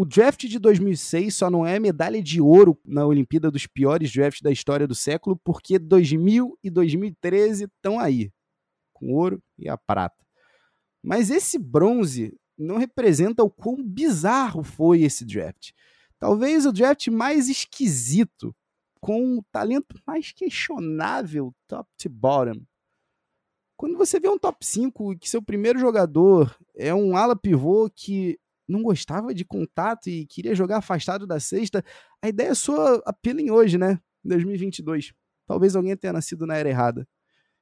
o draft de 2006 só não é medalha de ouro na Olimpíada dos piores drafts da história do século, porque 2000 e 2013 estão aí, com ouro e a prata. Mas esse bronze não representa o quão bizarro foi esse draft. Talvez o draft mais esquisito, com o talento mais questionável, top to bottom. Quando você vê um top 5 e que seu primeiro jogador é um ala pivô que não gostava de contato e queria jogar afastado da cesta, a ideia sua apelem hoje, né? Em 2022. Talvez alguém tenha nascido na era errada.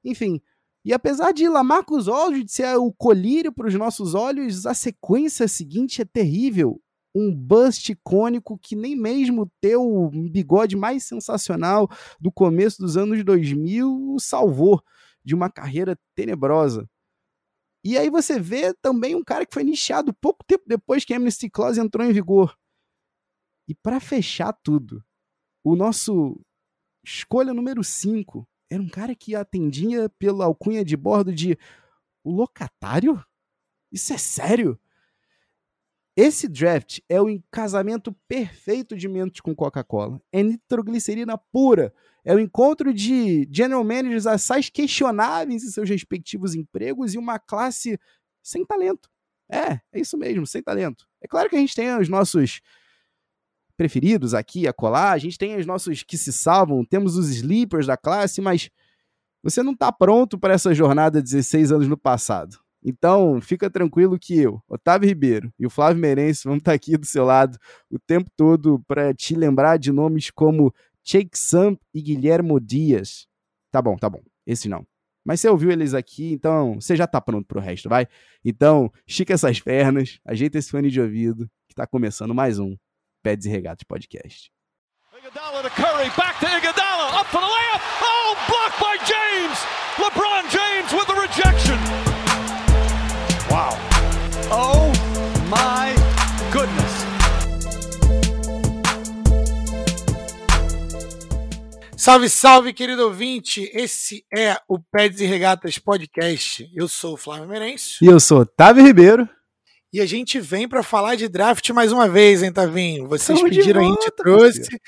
Enfim, e apesar de Lamarcus Aldridge ser o colírio para os nossos olhos, a sequência seguinte é terrível. Um bust icônico que nem mesmo ter o bigode mais sensacional do começo dos anos 2000 o salvou de uma carreira tenebrosa. E aí você vê também um cara que foi nichado pouco tempo depois que a Amnesty Clause entrou em vigor. E para fechar tudo, o nosso escolha número 5 era um cara que atendia pela alcunha de bordo de o locatário? Isso é sério? Esse draft é o casamento perfeito de mentos com Coca-Cola. É nitroglicerina pura. É o encontro de general managers assais questionáveis em seus respectivos empregos e uma classe sem talento. É, é isso mesmo, sem talento. É claro que a gente tem os nossos preferidos aqui a colar, a gente tem os nossos que se salvam, temos os sleepers da classe, mas você não está pronto para essa jornada 16 anos no passado. Então, fica tranquilo que eu, Otávio Ribeiro e o Flávio Meirense vamos estar tá aqui do seu lado o tempo todo para te lembrar de nomes como Jake Sam e Guilhermo Dias. Tá bom, tá bom. Esse não. Mas você ouviu eles aqui, então você já está pronto para o resto, vai? Então, estica essas pernas, ajeita esse fone de ouvido, que está começando mais um Peds e Regatas Podcast. Iguodala to Curry, back to Iguodala, up for the Salve, salve, querido ouvinte! Esse é o Peds e Regatas Podcast. Eu sou o Flávio Merencio. E eu sou Otávio Ribeiro. E a gente vem para falar de draft mais uma vez, hein, Tavinho? Vocês Estamos pediram, volta, a gente trouxe.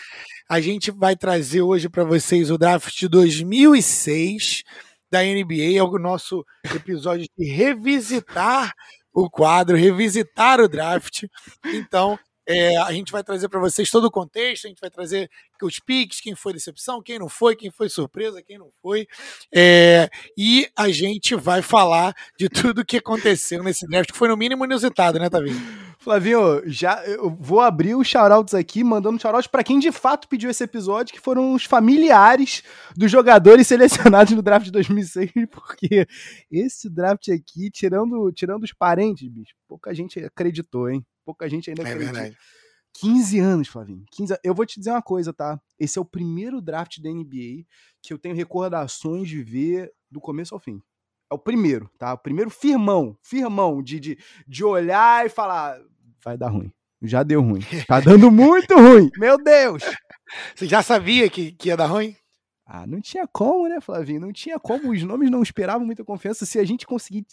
A gente vai trazer hoje para vocês o draft de 2006 da NBA, é o nosso episódio de revisitar o quadro, revisitar o draft. Então, é, a gente vai trazer para vocês todo o contexto, a gente vai trazer os piques, quem foi decepção, quem não foi, quem foi surpresa, quem não foi. É, e a gente vai falar de tudo o que aconteceu nesse draft, que foi no mínimo inusitado, né, Tavinho? Flavinho, já eu vou abrir os shoutouts aqui, mandando shoutouts para quem de fato pediu esse episódio, que foram os familiares dos jogadores selecionados no draft de 2006, porque esse draft aqui, tirando, tirando os parentes, bicho, pouca gente acreditou, hein? Pouca gente ainda é acredita. Verdade. 15 anos, Flavinho. 15 Eu vou te dizer uma coisa, tá? Esse é o primeiro draft da NBA que eu tenho recordações de ver do começo ao fim. É o primeiro, tá? O primeiro firmão, firmão de, de, de olhar e falar: vai dar ruim. Já deu ruim. Tá dando muito ruim. Meu Deus! Você já sabia que, que ia dar ruim? Ah, não tinha como, né, Flavinho? Não tinha como. Os nomes não esperavam muita confiança. Se a gente conseguir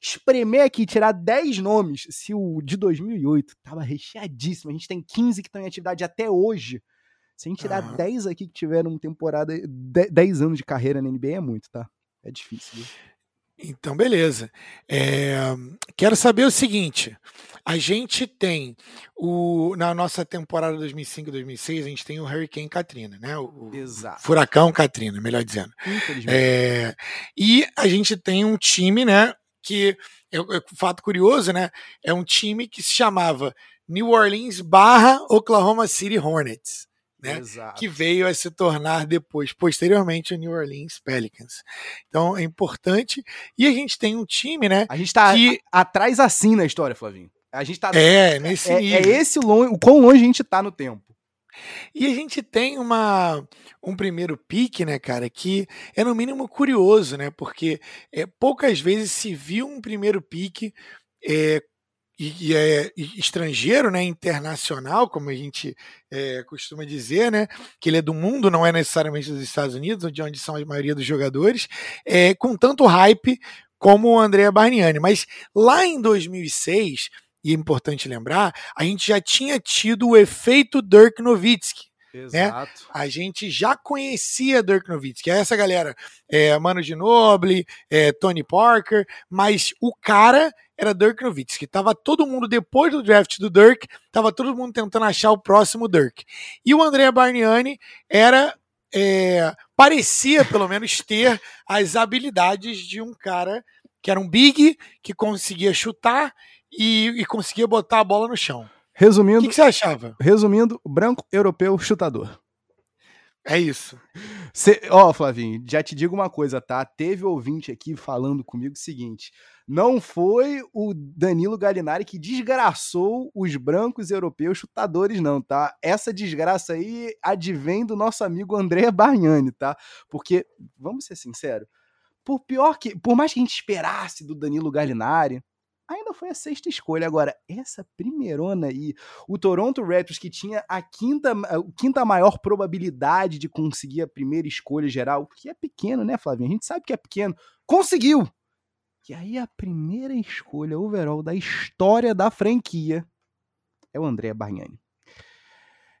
espremer aqui, tirar 10 nomes, se o de 2008 tava recheadíssimo, a gente tem 15 que estão em atividade até hoje. Se a gente tirar uhum. 10 aqui que tiveram temporada, 10 anos de carreira na NBA, é muito, tá? É difícil. Viu? Então, beleza. É, quero saber o seguinte: a gente tem o na nossa temporada 2005-2006 a gente tem o Hurricane Katrina, né? O, Exato. Furacão Katrina, melhor dizendo. É, e a gente tem um time, né? Que é, é fato curioso, né? É um time que se chamava New Orleans barra Oklahoma City Hornets né? Que veio a se tornar depois, posteriormente, o New Orleans Pelicans. Então é importante. E a gente tem um time, né? A gente está que... atrás assim na história, Flavinho. A gente tá. É, nesse é, é nível. É esse longe, o quão longe a gente está no tempo. E a gente tem uma, um primeiro pique, né, cara, que é no mínimo curioso, né? Porque é, poucas vezes se viu um primeiro pique é, e, é estrangeiro, né, internacional, como a gente é, costuma dizer, né, que ele é do mundo, não é necessariamente dos Estados Unidos, de onde são a maioria dos jogadores, é, com tanto hype como o André Barniani. Mas lá em 2006, e é importante lembrar, a gente já tinha tido o efeito Dirk Nowitzki. Né? Exato. Né? A gente já conhecia Dirk Nowitzki, é essa galera, é, Mano Ginobili, é, Tony Parker, mas o cara era Dirk Nowitzki. Tava todo mundo, depois do draft do Dirk, tava todo mundo tentando achar o próximo Dirk. E o André Barniani era é, parecia pelo menos ter as habilidades de um cara que era um big, que conseguia chutar e, e conseguia botar a bola no chão. Resumindo. O que, que, você achava? Resumindo, branco, europeu, chutador. É isso. Ó, oh, Flavinho, já te digo uma coisa, tá? Teve ouvinte aqui falando comigo o seguinte: não foi o Danilo Galinari que desgraçou os brancos europeus chutadores, não, tá? Essa desgraça aí advém do nosso amigo André Bargnani, tá? Porque, vamos ser sinceros, por pior que. Por mais que a gente esperasse do Danilo Galinari, ainda foi a sexta escolha. Agora, essa primeirona aí, o Toronto Raptors, que tinha a quinta, a quinta maior probabilidade de conseguir a primeira escolha geral, que é pequeno, né, Flavinho? A gente sabe que é pequeno. Conseguiu! E aí a primeira escolha overall da história da franquia é o André Bargnani.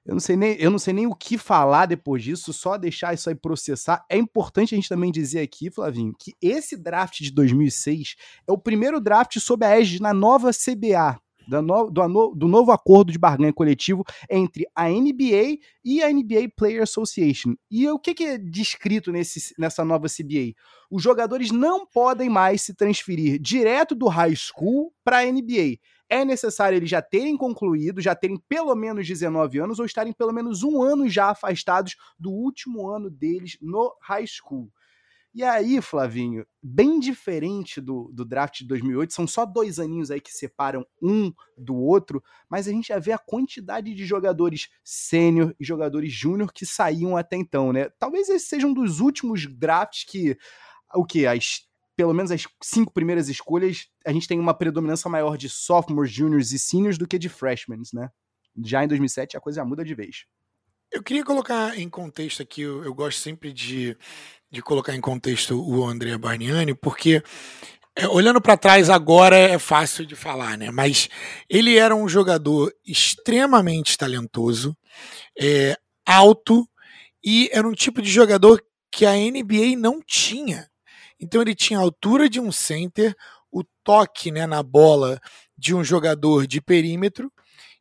Eu não, sei nem, eu não sei nem o que falar depois disso, só deixar isso aí processar. É importante a gente também dizer aqui, Flavinho, que esse draft de 2006 é o primeiro draft sob a égide na nova CBA, no, do, do, novo acordo de barganha coletivo entre a NBA e a NBA Player Association. E o que, que é descrito nesse, nessa nova CBA? Os jogadores não podem mais se transferir direto do high school para a NBA é necessário eles já terem concluído, já terem pelo menos 19 anos ou estarem pelo menos um ano já afastados do último ano deles no high school. E aí, Flavinho, bem diferente do, do draft de 2008, são só dois aninhos aí que separam um do outro, mas a gente já vê a quantidade de jogadores sênior e jogadores júnior que saíam até então, né? Talvez esse seja um dos últimos drafts que o que as pelo menos as cinco primeiras escolhas, a gente tem uma predominância maior de sophomores, juniors e seniors do que de freshmen, né? Já em 2007 a coisa já muda de vez. Eu queria colocar em contexto aqui, eu, eu gosto sempre de, de colocar em contexto o André Barniani, porque é, olhando para trás agora é fácil de falar, né? Mas ele era um jogador extremamente talentoso, é, alto, e era um tipo de jogador que a NBA não tinha. Então ele tinha a altura de um center, o toque né, na bola de um jogador de perímetro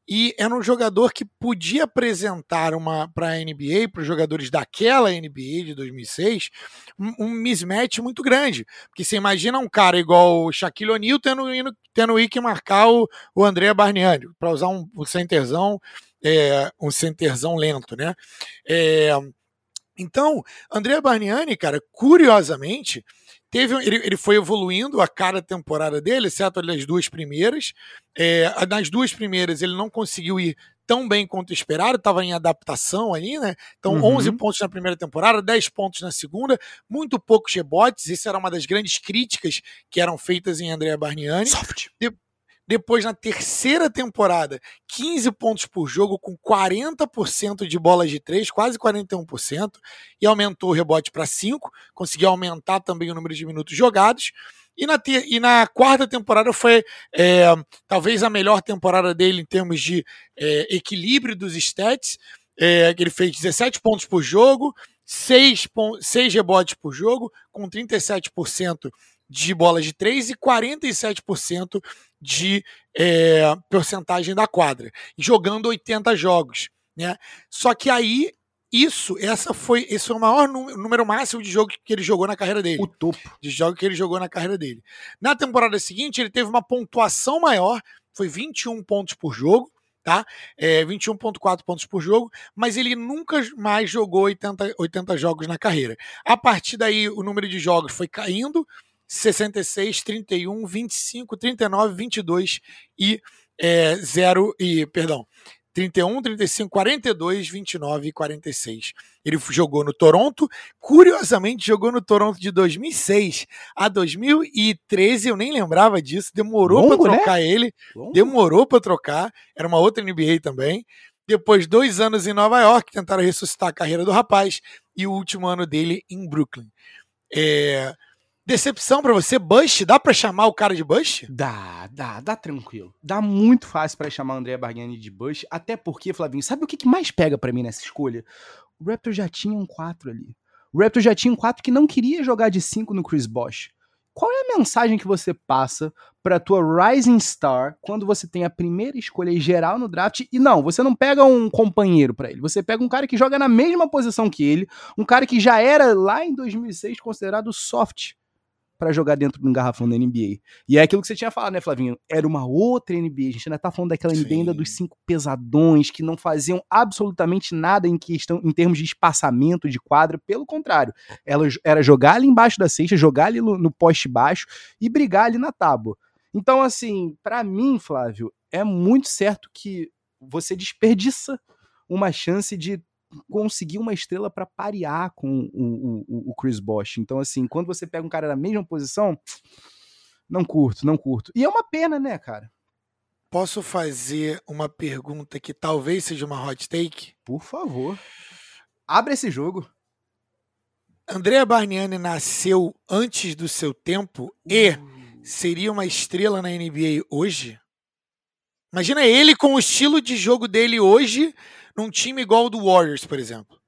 e era um jogador que podia apresentar uma para a NBA, para os jogadores daquela NBA de 2006, um, um, mismatch muito grande. Porque você imagina um cara igual o Shaquille O'Neal tendo, tendo que marcar o, o André Barniani, para usar um, um centerzão, é, um centerzão lento, né? É, então, André Barniani, cara, curiosamente, teve, ele, ele foi evoluindo a cada temporada dele, exceto as duas primeiras. É, nas duas primeiras ele não conseguiu ir tão bem quanto esperado, estava em adaptação aí, né? Então, uhum. 11 pontos na primeira temporada, 10 pontos na segunda, muito poucos rebotes, isso era uma das grandes críticas que eram feitas em André Barniani. Soft. De depois, na terceira temporada, 15 pontos por jogo, com 40% de bolas de três, quase 41%, e aumentou o rebote para 5, conseguiu aumentar também o número de minutos jogados. E na, e na quarta temporada foi é, talvez a melhor temporada dele em termos de é, equilíbrio dos stats. É, ele fez 17 pontos por jogo, 6, 6 rebotes por jogo, com 37% de bolas de 3 e 47% de é, porcentagem da quadra, jogando 80 jogos. Né? Só que aí, isso, essa foi, esse foi o maior número máximo de jogos que ele jogou na carreira dele. O topo. De jogos que ele jogou na carreira dele. Na temporada seguinte, ele teve uma pontuação maior, foi 21 pontos por jogo, tá? É, 21.4 pontos por jogo, mas ele nunca mais jogou 80, 80 jogos na carreira. A partir daí, o número de jogos foi caindo, 66, 31, 25, 39, 22 e é, 0 e, perdão, 31, 35, 42, 29 e 46. Ele jogou no Toronto, curiosamente jogou no Toronto de 2006 a 2013, eu nem lembrava disso, demorou para né? trocar né? ele, Longo. demorou para trocar, era uma outra NBA também. Depois, dois anos em Nova York, tentaram ressuscitar a carreira do rapaz e o último ano dele em Brooklyn. É, Decepção para você, Bush? Dá para chamar o cara de Bush? Dá, dá, dá tranquilo. Dá muito fácil para chamar André Bargnani de Bush, até porque, Flavinho, sabe o que mais pega para mim nessa escolha? O Raptor já tinha um 4 ali. O Raptor já tinha um 4 que não queria jogar de 5 no Chris Bosh. Qual é a mensagem que você passa para tua rising star quando você tem a primeira escolha geral no draft e não, você não pega um companheiro para ele, você pega um cara que joga na mesma posição que ele, um cara que já era lá em 2006 considerado soft para jogar dentro de um garrafão da NBA. E é aquilo que você tinha falado, né, Flavinho? Era uma outra NBA. A gente ainda tá falando daquela Sim. NBA ainda dos cinco pesadões que não faziam absolutamente nada em questão em termos de espaçamento de quadra. Pelo contrário, ela era jogar ali embaixo da cesta, jogar ali no, no poste baixo e brigar ali na tábua. Então, assim, para mim, Flávio, é muito certo que você desperdiça uma chance de conseguir uma estrela para parear com o, o, o, Chris Bosh. Então, assim, quando você pega um cara na mesma posição, não curto, não curto. E é uma pena, né, cara? Posso fazer uma pergunta que talvez seja uma hot take? Por favor. Abre esse jogo. Andrea Barniani nasceu antes do seu tempo uh. e seria uma estrela na NBA hoje? Imagina ele com o estilo de jogo dele hoje num time igual o do Warriors, por exemplo?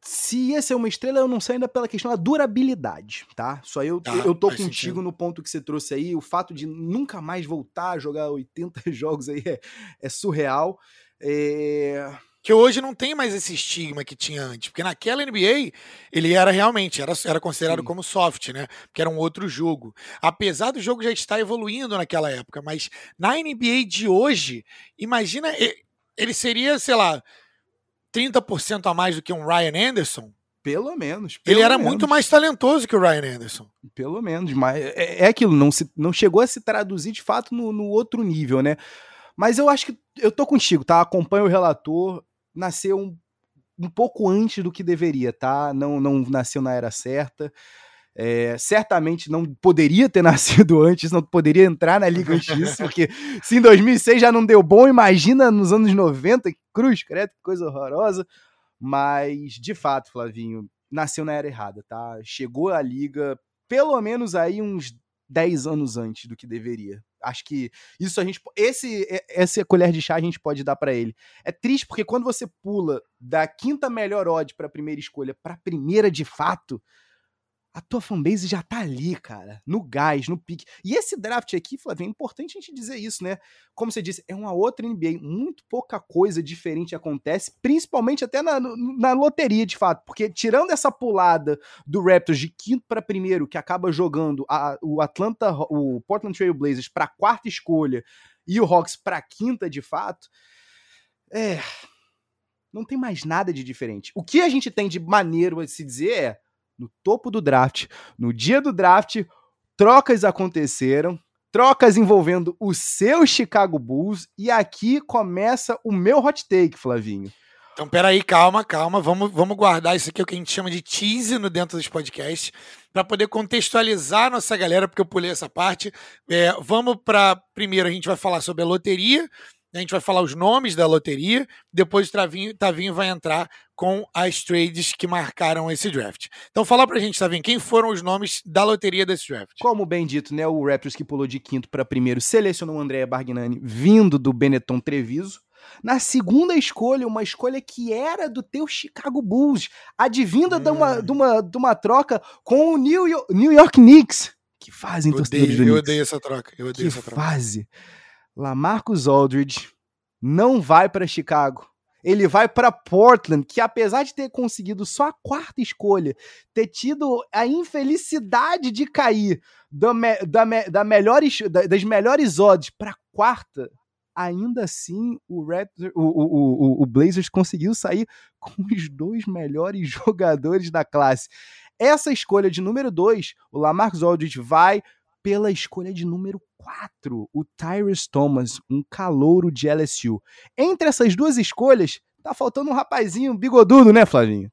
Se ia ser uma estrela, eu não sei ainda pela questão da durabilidade, tá? Só eu, tá, eu tô contigo sentido. no ponto que você trouxe aí. O fato de nunca mais voltar a jogar 80 jogos aí é, é surreal. É... Que hoje não tem mais esse estigma que tinha antes. Porque naquela NBA, ele era realmente, era, era considerado Sim. como soft, né? Porque era um outro jogo. Apesar do jogo já estar evoluindo naquela época, mas na NBA de hoje, imagina ele seria, sei lá, 30% a mais do que um Ryan Anderson? Pelo menos. Pelo ele era menos. muito mais talentoso que o Ryan Anderson. Pelo menos, mas é, é aquilo, não, se, não chegou a se traduzir de fato no, no outro nível, né? Mas eu acho que eu tô contigo, tá? Acompanho o relator, nasceu um, um pouco antes do que deveria, tá? Não, não nasceu na era certa. É, certamente não poderia ter nascido antes, não poderia entrar na Liga X, porque se em 2006 já não deu bom, imagina nos anos 90, cruz, credo, que coisa horrorosa. Mas, de fato, Flavinho, nasceu na era errada, tá? Chegou à Liga pelo menos aí uns 10 anos antes do que deveria. Acho que isso a gente. Esse, essa colher de chá a gente pode dar para ele. É triste porque quando você pula da quinta melhor odd para primeira escolha para primeira de fato, a tua fanbase já tá ali, cara, no gás, no pique. E esse draft aqui, Flávio, é importante a gente dizer isso, né? Como você disse, é uma outra NBA, muito pouca coisa diferente acontece, principalmente até na, na loteria, de fato, porque tirando essa pulada do Raptors de quinto para primeiro, que acaba jogando a, o Atlanta, o Portland Trail Blazers para quarta escolha e o Hawks para quinta, de fato, é. Não tem mais nada de diferente. O que a gente tem de maneiro a se dizer é no topo do draft, no dia do draft, trocas aconteceram, trocas envolvendo o seu Chicago Bulls, e aqui começa o meu hot take, Flavinho. Então, peraí, calma, calma. Vamos, vamos guardar isso aqui, é o que a gente chama de tease no dentro dos podcasts, para poder contextualizar a nossa galera, porque eu pulei essa parte. É, vamos para. Primeiro, a gente vai falar sobre a loteria, a gente vai falar os nomes da loteria, depois o Tavinho, Tavinho vai entrar com as trades que marcaram esse draft. Então fala pra gente, Tavinho, quem foram os nomes da loteria desse draft? Como bem dito, né, o Raptors que pulou de quinto para primeiro selecionou o André Bargnani vindo do Benetton Treviso. Na segunda escolha, uma escolha que era do teu Chicago Bulls, advinda hum. de, uma, de, uma, de uma troca com o New York, New York Knicks. Que fazem torcedores do Knicks. Eu odeio essa troca. Eu odeio que essa troca. fase. Lamarcus Aldridge não vai para Chicago. Ele vai para Portland, que apesar de ter conseguido só a quarta escolha, ter tido a infelicidade de cair da, da, da melhores, das melhores odds para quarta, ainda assim o, Raptor, o, o, o, o Blazers conseguiu sair com os dois melhores jogadores da classe. Essa escolha de número 2, o Lamarcus Aldridge vai pela escolha de número 4, o Tyrese Thomas, um calouro de LSU. Entre essas duas escolhas, tá faltando um rapazinho bigodudo, né, Flavinho?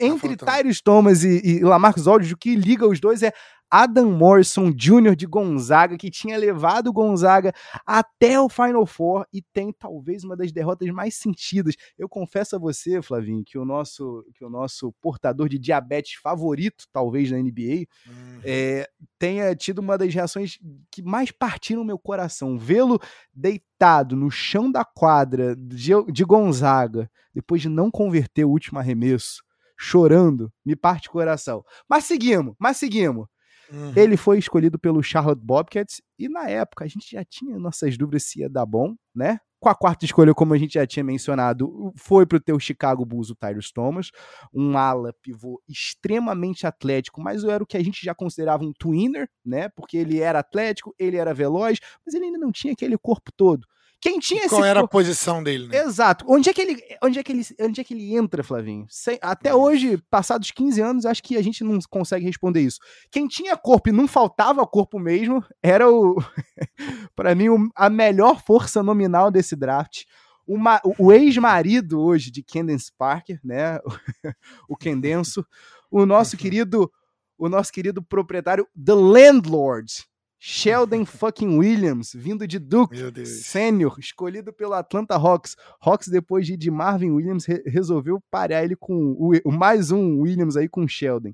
Entre tá Tyrese Thomas e, e Lamarcus Aldridge, o que liga os dois é Adam Morrison Jr. de Gonzaga, que tinha levado o Gonzaga até o Final Four e tem talvez uma das derrotas mais sentidas. Eu confesso a você, Flavinho, que o nosso, que o nosso portador de diabetes favorito, talvez na NBA, uhum. é, tenha tido uma das reações que mais partiram meu coração. Vê-lo deitado no chão da quadra de, de Gonzaga, depois de não converter o último arremesso, chorando, me parte o coração. Mas seguimos, mas seguimos. Uhum. Ele foi escolhido pelo Charlotte Bobcats e na época a gente já tinha nossas dúvidas se ia dar bom, né? Com a quarta escolha, como a gente já tinha mencionado, foi para o teu Chicago Bulls o Tyrus Thomas, um ala pivô extremamente atlético, mas era o que a gente já considerava um twinner, né? Porque ele era atlético, ele era veloz, mas ele ainda não tinha aquele corpo todo. Quem tinha esse. Qual era a posição dele, né? Exato. Onde é que ele, onde é que ele, onde é que ele entra, Flavinho? Sem, até é. hoje, passados 15 anos, acho que a gente não consegue responder isso. Quem tinha corpo e não faltava corpo mesmo, era o. para mim, o, a melhor força nominal desse draft. Uma, o, o ex-marido hoje de Kendence Parker, né? o Kendenso. O nosso querido. O nosso querido proprietário, The Landlord, Sheldon fucking Williams, vindo de Duke, sênior, escolhido pelo Atlanta Hawks. Hawks, depois de, de Marvin Williams, re resolveu parar ele com o, o, mais um Williams aí com Sheldon.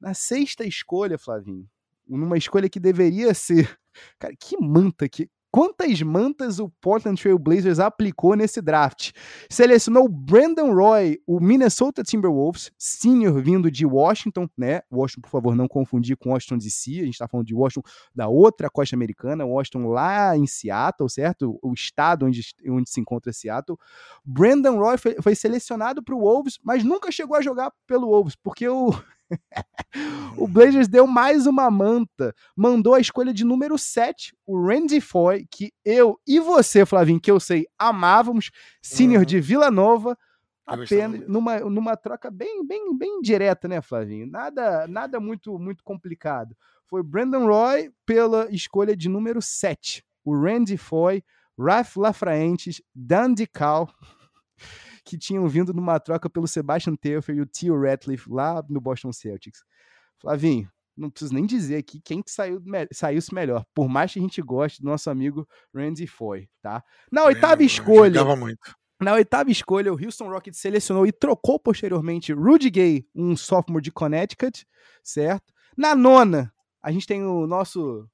Na sexta escolha, Flavinho, numa escolha que deveria ser. Cara, que manta que, quantas mantas o Portland Trail Blazers aplicou nesse draft. Selecionou Brandon Roy, o Minnesota Timberwolves, senior vindo de Washington, né? Washington, por favor, não confundir com Washington DC, a gente está falando de Washington da outra costa americana, Washington lá em Seattle, certo? O estado onde, onde se encontra Seattle. Brandon Roy foi, foi selecionado para o Wolves, mas nunca chegou a jogar pelo Wolves, porque o o Blazers deu mais uma manta, mandou a escolha de número 7, o Randy Foy, que eu e você, Flavinho, que eu sei, amávamos, senior uhum. de Vila Nova, apenas numa, numa troca bem, bem, bem direta, né, Flavinho? Nada, nada muito, muito complicado. Foi Brandon Roy pela escolha de número 7, o Randy Foy, Ralph Lafraentes, Dan DeCal, que tinham vindo numa troca pelo Sebastian Telfair e o Theo Ratliff lá no Boston Celtics. Flavinho, não preciso nem dizer aqui quem que saiu, saiu-se melhor, por mais que a gente goste do nosso amigo Randy Foy, tá? Na oitava é, escolha. Na oitava escolha, o Houston Rockets selecionou e trocou posteriormente Rudy Gay, um sophomore de Connecticut, certo? Na nona, a gente tem o nosso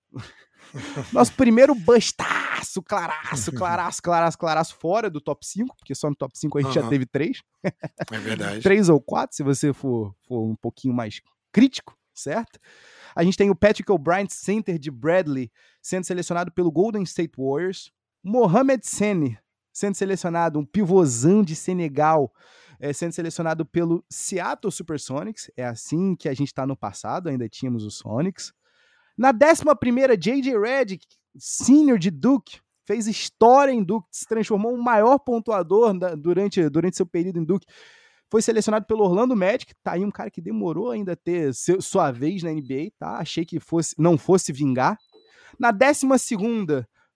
nosso primeiro bustaço, claraço, claraço, claraço, claraço, fora do top 5, porque só no top 5 a gente uhum. já teve três. É verdade. três ou quatro, se você for, for um pouquinho mais crítico, certo? A gente tem o Patrick O'Brien, center de Bradley, sendo selecionado pelo Golden State Warriors. Mohamed Sene, sendo selecionado, um pivôzão de Senegal, é, sendo selecionado pelo Seattle Supersonics. É assim que a gente está no passado, ainda tínhamos os Sonics. Na 11, J.J. Redick, senior de Duke, fez história em Duke, se transformou um maior pontuador durante, durante seu período em Duke. Foi selecionado pelo Orlando Magic, tá aí um cara que demorou ainda a ter seu, sua vez na NBA, tá? Achei que fosse, não fosse vingar. Na 12,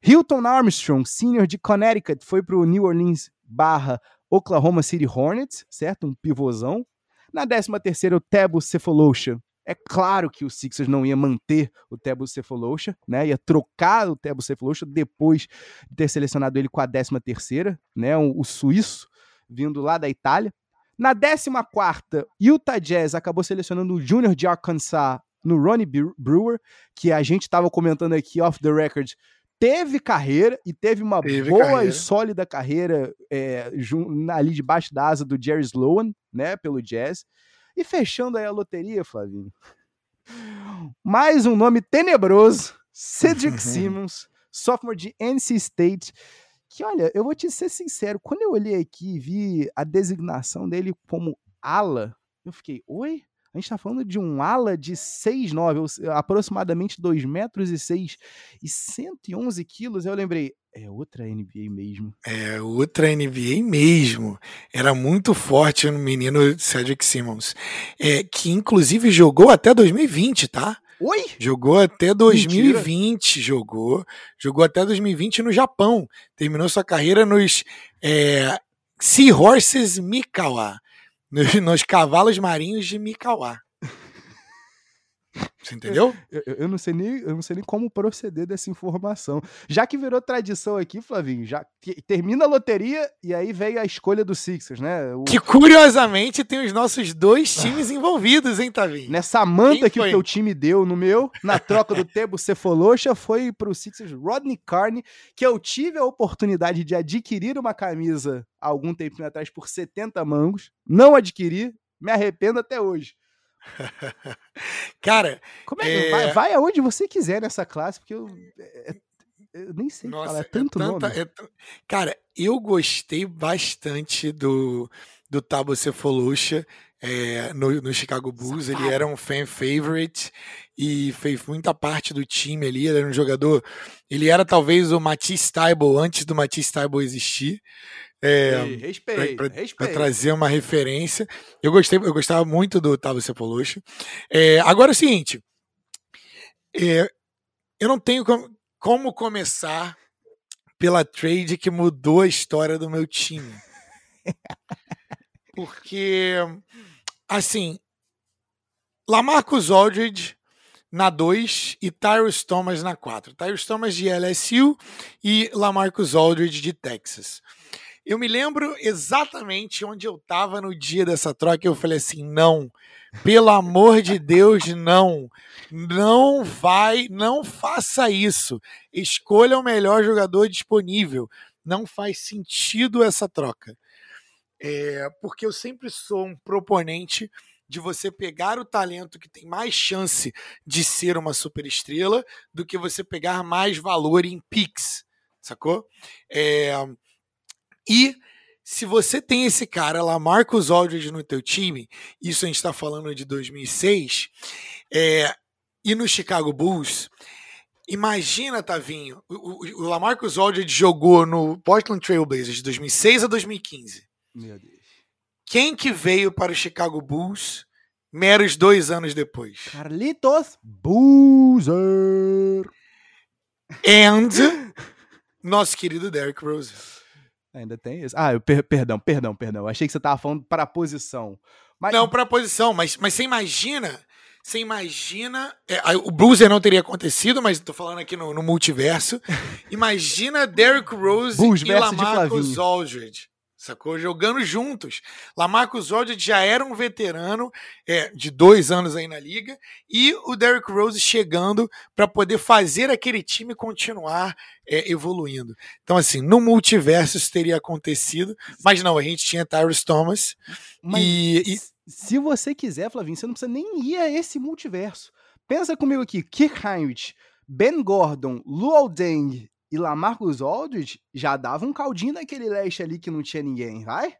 Hilton Armstrong, senior de Connecticut, foi para o New Orleans barra Oklahoma City Hornets, certo? Um pivôzão. Na 13 o Tebo Cephalosha, é claro que o Sixers não ia manter o Tebo Cephalosha, né? Ia trocar o Tebo Cephalosha depois de ter selecionado ele com a 13 terceira, né? O, o suíço vindo lá da Itália. Na 14 quarta, Utah Jazz acabou selecionando o Junior de Arkansas no Ronnie Brewer, que a gente estava comentando aqui off the record, teve carreira e teve uma teve boa carreira. e sólida carreira é, ali debaixo da asa do Jerry Sloan, né, pelo Jazz. E fechando aí a loteria, Flavinho. Mais um nome tenebroso, Cedric Simmons, sophomore de NC State, que olha, eu vou te ser sincero, quando eu olhei aqui e vi a designação dele como ala, eu fiquei, oi? A gente está falando de um ala de 6'9", aproximadamente 2 metros e 6 e 111 quilos. Eu lembrei, é outra NBA mesmo. É outra NBA mesmo. Era muito forte o menino Cedric Simmons. É, que inclusive jogou até 2020, tá? Oi? Jogou até 2020, Mentira. jogou. Jogou até 2020 no Japão. Terminou sua carreira nos é, Seahorses Mikawa. Nos, nos cavalos marinhos de Mikawa. Você entendeu? Eu, eu, eu, não sei nem, eu não sei nem como proceder dessa informação. Já que virou tradição aqui, Flavinho, já termina a loteria e aí vem a escolha do Sixers, né? O... Que curiosamente tem os nossos dois times envolvidos, hein, Tavinho? Nessa manta que o teu time deu no meu, na troca do Tebo Cefalocha, foi pro Sixers Rodney Carney, que eu tive a oportunidade de adquirir uma camisa há algum tempo atrás por 70 mangos. Não adquiri, me arrependo até hoje. Cara, como é é... Vai, vai, aonde você quiser nessa classe, porque eu, é, é eu nem sei Nossa, falar, é, tanto é tanta, nome. É t... Cara, eu gostei bastante do, do Tabo Cefolusha é, no, no, Chicago Bulls. Ele era um fan favorite e fez muita parte do time ali. Ele era um jogador. Ele era talvez o Matisse Taibo antes do Matisse Taibo existir. É, respeito, trazer uma referência. Eu gostei, eu gostava muito do Tavo Sepolucci. É, agora é o seguinte, é, eu não tenho como, como começar pela trade que mudou a história do meu time. Porque, assim, Lamarcus Aldridge na 2 e Tyrus Thomas na 4. Tyrus Thomas de LSU e Lamarcus Aldridge de Texas. Eu me lembro exatamente onde eu estava no dia dessa troca. Eu falei assim: não, pelo amor de Deus, não. Não vai, não faça isso. Escolha o melhor jogador disponível. Não faz sentido essa troca. É, porque eu sempre sou um proponente de você pegar o talento que tem mais chance de ser uma superestrela do que você pegar mais valor em picks, sacou? É, e se você tem esse cara lá, Marcos Aldridge, no teu time, isso a gente está falando de 2006, é, e no Chicago Bulls, imagina, Tavinho, o, o, o Lamarcus Aldridge jogou no Portland Trail Blazers de 2006 a 2015. Meu Deus. Quem que veio para o Chicago Bulls meros dois anos depois? Carlitos Boozer. And nosso querido Derrick Rose. Ainda tem isso. Ah, eu, per perdão, perdão, perdão. achei que você tava falando para a posição. Mas... Não, para a posição, mas, mas você imagina. Você imagina. É, o Bruiser não teria acontecido, mas tô falando aqui no, no multiverso. Imagina Derrick Rose Bulls e Lamarcus Aldridge sacou? Jogando juntos. Lamarcus Aldridge já era um veterano é, de dois anos aí na liga e o Derrick Rose chegando para poder fazer aquele time continuar é, evoluindo. Então, assim, no multiverso isso teria acontecido, mas não, a gente tinha Tyrus Thomas mas e, e... Se você quiser, Flavinho, você não precisa nem ir a esse multiverso. Pensa comigo aqui, Kirk Heinrich, Ben Gordon, Luol Deng e Lamarcus Aldridge já dava um caldinho naquele leste ali que não tinha ninguém, vai?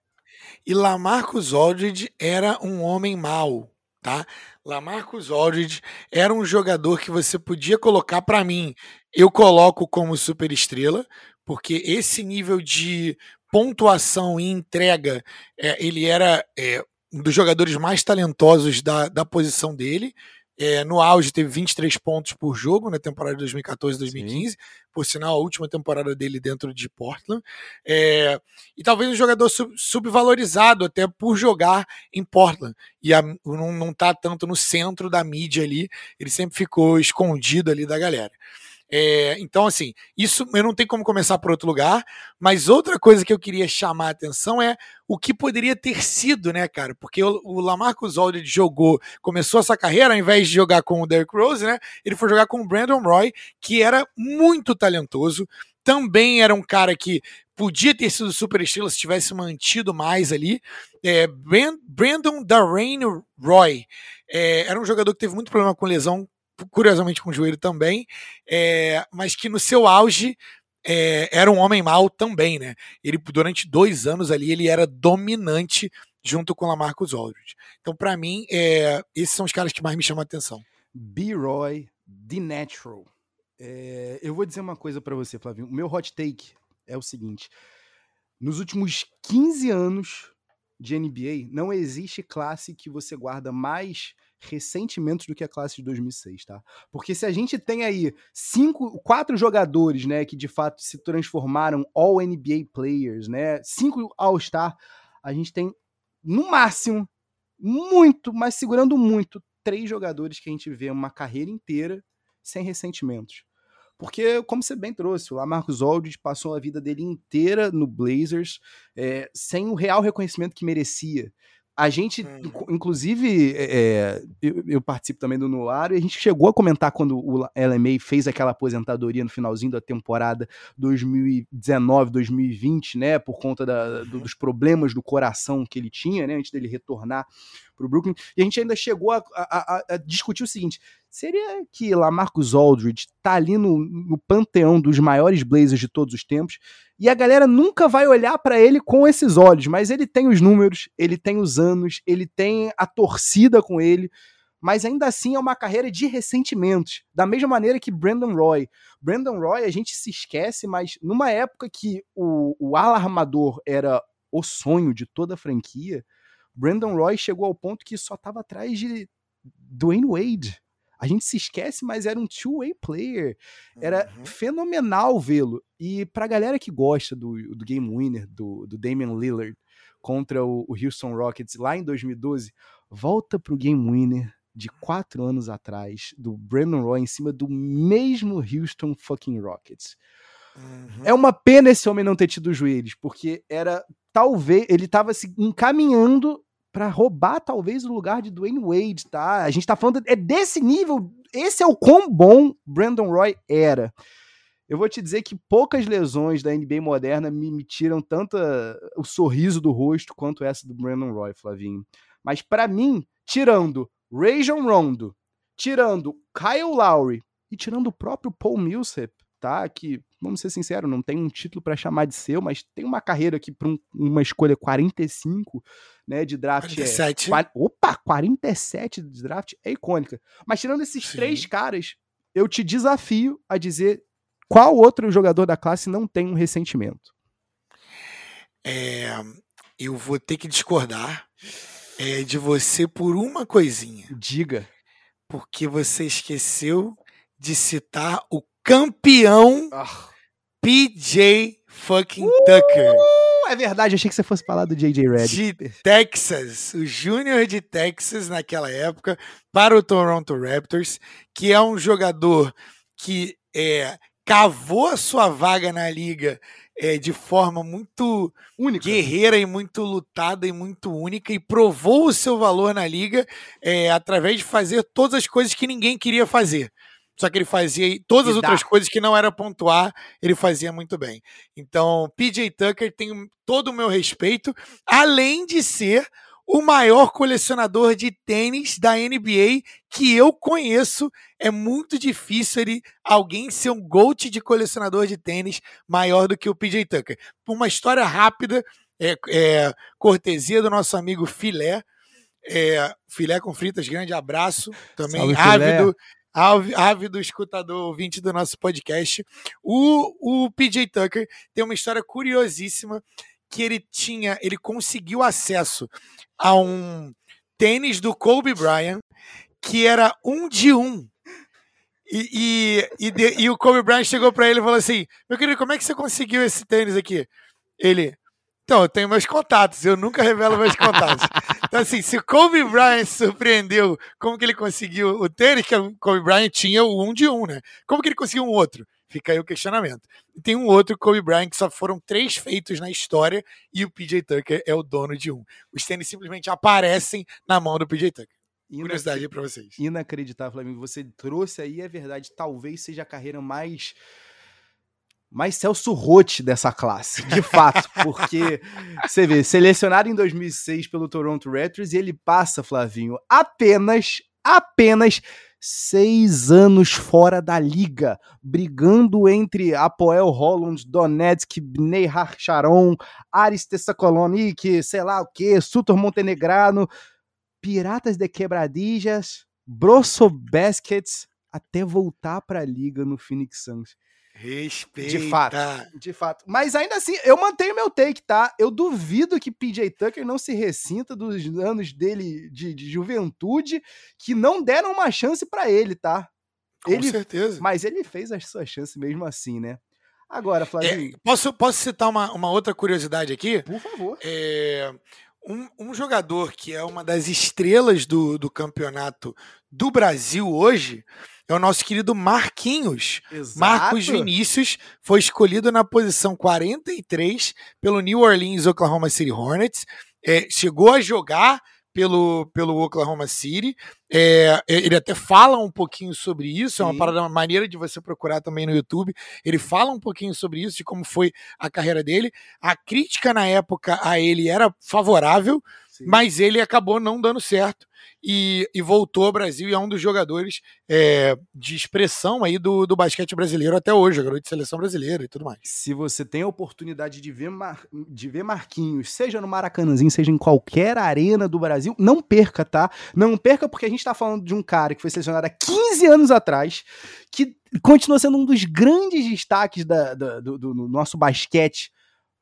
E Lamarcus Aldridge era um homem mau, tá? Lamarcus Aldridge era um jogador que você podia colocar para mim. Eu coloco como super estrela, porque esse nível de pontuação e entrega, é, ele era é, um dos jogadores mais talentosos da, da posição dele. É, no auge teve 23 pontos por jogo na temporada de 2014-2015, por sinal, a última temporada dele dentro de Portland. É, e talvez um jogador sub, subvalorizado até por jogar em Portland. E a, não, não tá tanto no centro da mídia ali, ele sempre ficou escondido ali da galera. É, então, assim, isso eu não tenho como começar por outro lugar, mas outra coisa que eu queria chamar a atenção é o que poderia ter sido, né, cara? Porque o, o Lamarcus Aldridge jogou, começou essa carreira, ao invés de jogar com o Derrick Rose, né, ele foi jogar com o Brandon Roy, que era muito talentoso, também era um cara que podia ter sido super estrela se tivesse mantido mais ali. É, Brandon Darrain Roy é, era um jogador que teve muito problema com lesão, curiosamente com o joelho também, é, mas que no seu auge é, era um homem mau também, né? Ele durante dois anos ali ele era dominante junto com Lamarcus Aldridge. Então, para mim, é, esses são os caras que mais me chamam a atenção. B-Roy, The Natural. É, eu vou dizer uma coisa para você, Flavinho. O meu hot take é o seguinte: nos últimos 15 anos de NBA, não existe classe que você guarda mais ressentimentos do que a classe de 2006, tá? Porque se a gente tem aí cinco, quatro jogadores, né, que de fato se transformaram All NBA players, né, cinco All Star, a gente tem no máximo muito, mas segurando muito, três jogadores que a gente vê uma carreira inteira sem ressentimentos. Porque, como você bem trouxe, o Lamarcus Aldridge passou a vida dele inteira no Blazers é, sem o real reconhecimento que merecia. A gente, hum. inclusive, é, eu, eu, participo também do Nulário, e a gente chegou a comentar quando o LMA fez aquela aposentadoria no finalzinho da temporada 2019-2020, né, por conta da, do, uhum. dos problemas do coração que ele tinha, né, antes dele retornar para o Brooklyn. E a gente ainda chegou a, a, a, discutir o seguinte: seria que Lamarcus Aldridge tá ali no, no panteão dos maiores Blazers de todos os tempos? E a galera nunca vai olhar para ele com esses olhos, mas ele tem os números, ele tem os anos, ele tem a torcida com ele mas ainda assim é uma carreira de ressentimentos. Da mesma maneira que Brandon Roy. Brandon Roy, a gente se esquece, mas numa época que o, o alarmador era o sonho de toda a franquia, Brandon Roy chegou ao ponto que só estava atrás de Dwayne Wade. A gente se esquece, mas era um two-way player. Era uhum. fenomenal vê-lo. E pra galera que gosta do, do game winner, do, do Damian Lillard contra o, o Houston Rockets lá em 2012, volta pro game winner de quatro anos atrás, do Brandon Roy em cima do mesmo Houston fucking Rockets. Uhum. É uma pena esse homem não ter tido os joelhos, porque era talvez ele estava se encaminhando para roubar talvez o lugar de Dwayne Wade, tá? A gente tá falando é desse nível, esse é o quão bom Brandon Roy era. Eu vou te dizer que poucas lesões da NBA moderna me, me tiram tanto o sorriso do rosto quanto essa do Brandon Roy, Flavinho. Mas para mim, tirando Rajon Rondo, tirando Kyle Lowry e tirando o próprio Paul Millsap, tá? Que, vamos ser sinceros, não tem um título para chamar de seu, mas tem uma carreira aqui para um, uma escolha 45, né, de draft 47. é Opa, 47 de draft é icônica. Mas tirando esses Sim. três caras, eu te desafio a dizer qual outro jogador da classe não tem um ressentimento. É, eu vou ter que discordar é, de você por uma coisinha. Diga. Porque você esqueceu de citar o campeão oh. PJ fucking uh, Tucker. É verdade, achei que você fosse falar do JJ Redick. De Texas, o Júnior de Texas naquela época, para o Toronto Raptors, que é um jogador que é, cavou a sua vaga na liga é, de forma muito única. guerreira e muito lutada e muito única e provou o seu valor na liga é, através de fazer todas as coisas que ninguém queria fazer. Só que ele fazia todas as outras coisas que não era pontuar, ele fazia muito bem. Então, PJ Tucker tem todo o meu respeito, além de ser o maior colecionador de tênis da NBA que eu conheço. É muito difícil ele, alguém ser um GOAT de colecionador de tênis maior do que o PJ Tucker. Uma história rápida, é, é cortesia do nosso amigo Filé. É, filé com fritas, grande abraço. Também Salve, ávido, ávido escutador ouvinte do nosso podcast. O, o PJ Tucker tem uma história curiosíssima que ele tinha, ele conseguiu acesso a um tênis do Kobe Bryant que era um de um. E, e, e, de, e o Kobe Bryant chegou para ele e falou assim: Meu querido, como é que você conseguiu esse tênis aqui? Ele, então, eu tenho meus contatos, eu nunca revelo meus contatos. Então, assim, se o Kobe Bryant surpreendeu como que ele conseguiu o tênis, que o Kobe Bryant tinha o um de um, né? Como que ele conseguiu um outro? Fica aí o questionamento. E tem um outro Kobe Bryant que só foram três feitos na história e o PJ Tucker é o dono de um. Os tênis simplesmente aparecem na mão do PJ Tucker. Curiosidade aí pra vocês. Inacreditável, Flamengo. Você trouxe aí, é verdade, talvez seja a carreira mais mais Celso Roth dessa classe, de fato, porque você vê, selecionado em 2006 pelo Toronto Raptors, e ele passa, Flavinho, apenas, apenas seis anos fora da liga, brigando entre Apoel Holland, Donetsk, Bnei Sharon, Aris Tessakolonic, sei lá o que, Sutor Montenegrano, Piratas de Quebradillas, Brosso Baskets, até voltar para a liga no Phoenix Suns. Respeita. De fato, de fato. Mas ainda assim, eu mantenho meu take, tá? Eu duvido que PJ Tucker não se ressinta dos anos dele de, de juventude que não deram uma chance para ele, tá? Com ele, certeza. Mas ele fez a sua chance mesmo assim, né? Agora, Flávio. É, posso, posso citar uma, uma outra curiosidade aqui? Por favor. É, Um, um, jogador que é uma das estrelas do, do campeonato do Brasil hoje é o nosso querido Marquinhos. Exato. Marcos Vinícius foi escolhido na posição 43 pelo New Orleans Oklahoma City Hornets. É, chegou a jogar pelo, pelo Oklahoma City. É, ele até fala um pouquinho sobre isso, Sim. é uma parada, uma maneira de você procurar também no YouTube. Ele fala um pouquinho sobre isso, de como foi a carreira dele. A crítica na época a ele era favorável, Sim. mas ele acabou não dando certo e, e, voltou ao Brasil e é um dos jogadores é, de expressão aí do, do basquete brasileiro até hoje, jogador de seleção brasileira e tudo mais. Se você tem a oportunidade de ver, Mar, de ver Marquinhos, seja no Maracanãzinho, seja em qualquer arena do Brasil, não perca, tá? Não perca porque a gente tá falando de um cara que foi selecionado há 15 anos atrás, que continua sendo um dos grandes destaques da, da do, do nosso basquete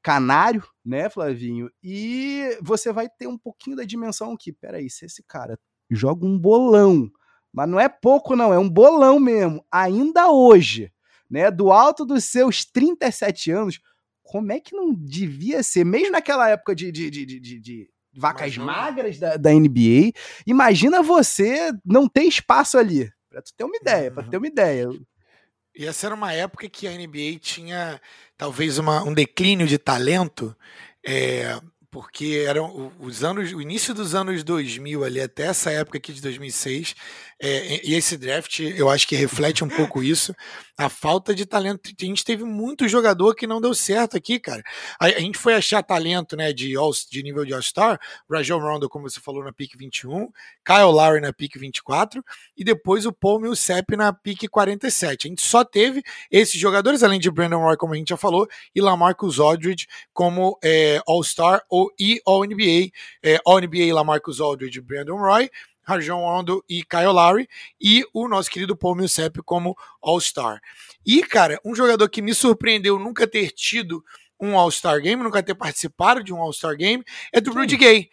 canário, né, Flavinho? E você vai ter um pouquinho da dimensão que, peraí, se esse cara joga um bolão, mas não é pouco não, é um bolão mesmo, ainda hoje, né, do alto dos seus 37 anos, como é que não devia ser, mesmo naquela época de, de, de, de, de vacas Imagina. magras da, da NBA, imagina você não ter espaço ali, pra tu ter uma ideia, pra ter uma ideia. E essa era uma época que a NBA tinha talvez uma, um declínio de talento, é, porque eram os anos, o início dos anos 2000 ali até essa época aqui de 2006, é, e esse draft eu acho que reflete um pouco isso a falta de talento. A gente teve muito jogador que não deu certo aqui, cara. A, a gente foi achar talento, né, de, all, de nível de All-Star, Rajon Rondo, como você falou, na pick 21, Kyle Lowry na pick 24, e depois o Paul Millsap na pick 47. A gente só teve esses jogadores, além de Brandon Roy, como a gente já falou, e Lamarcus Aldridge como é, All-Star ou e All-NBA. É, All-NBA, Lamarcus Aldridge e Brandon Roy, Rajon Rondo e Kyle Lowry, e o nosso querido Paul Millsap como All-Star. E, cara, um jogador que me surpreendeu nunca ter tido um All-Star Game, nunca ter participado de um All-Star Game, é do. Rudy Gay.